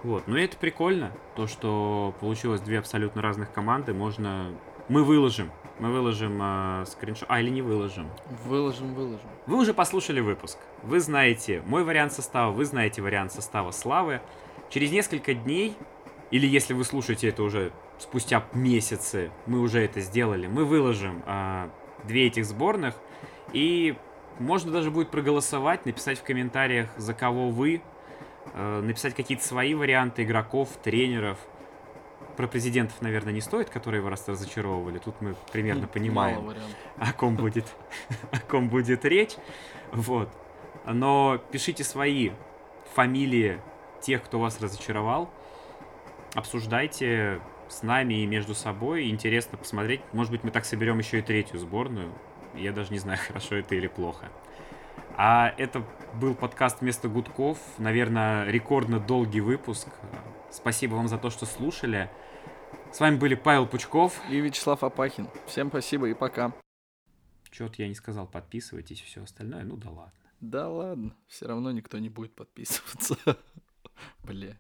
Вот. Но это прикольно, то, что получилось две абсолютно разных команды. Можно... Мы выложим мы выложим э, скриншот. А, или не выложим? Выложим, выложим. Вы уже послушали выпуск. Вы знаете мой вариант состава, вы знаете вариант состава Славы. Через несколько дней, или если вы слушаете это уже спустя месяцы, мы уже это сделали, мы выложим э, две этих сборных. И можно даже будет проголосовать, написать в комментариях, за кого вы, э, написать какие-то свои варианты игроков, тренеров – про президентов, наверное, не стоит, которые вас разочаровывали. Тут мы примерно понимаем, о ком будет, о ком будет речь. Вот. Но пишите свои фамилии тех, кто вас разочаровал. Обсуждайте с нами и между собой. Интересно посмотреть. Может быть, мы так соберем еще и третью сборную. Я даже не знаю, хорошо это или плохо. А это был подкаст «Вместо гудков». Наверное, рекордно долгий выпуск. Спасибо вам за то, что слушали. С вами были Павел Пучков и Вячеслав Апахин. Всем спасибо и пока. Чё-то я не сказал, подписывайтесь и все остальное. Ну да ладно. Да ладно, все равно никто не будет подписываться. Бля.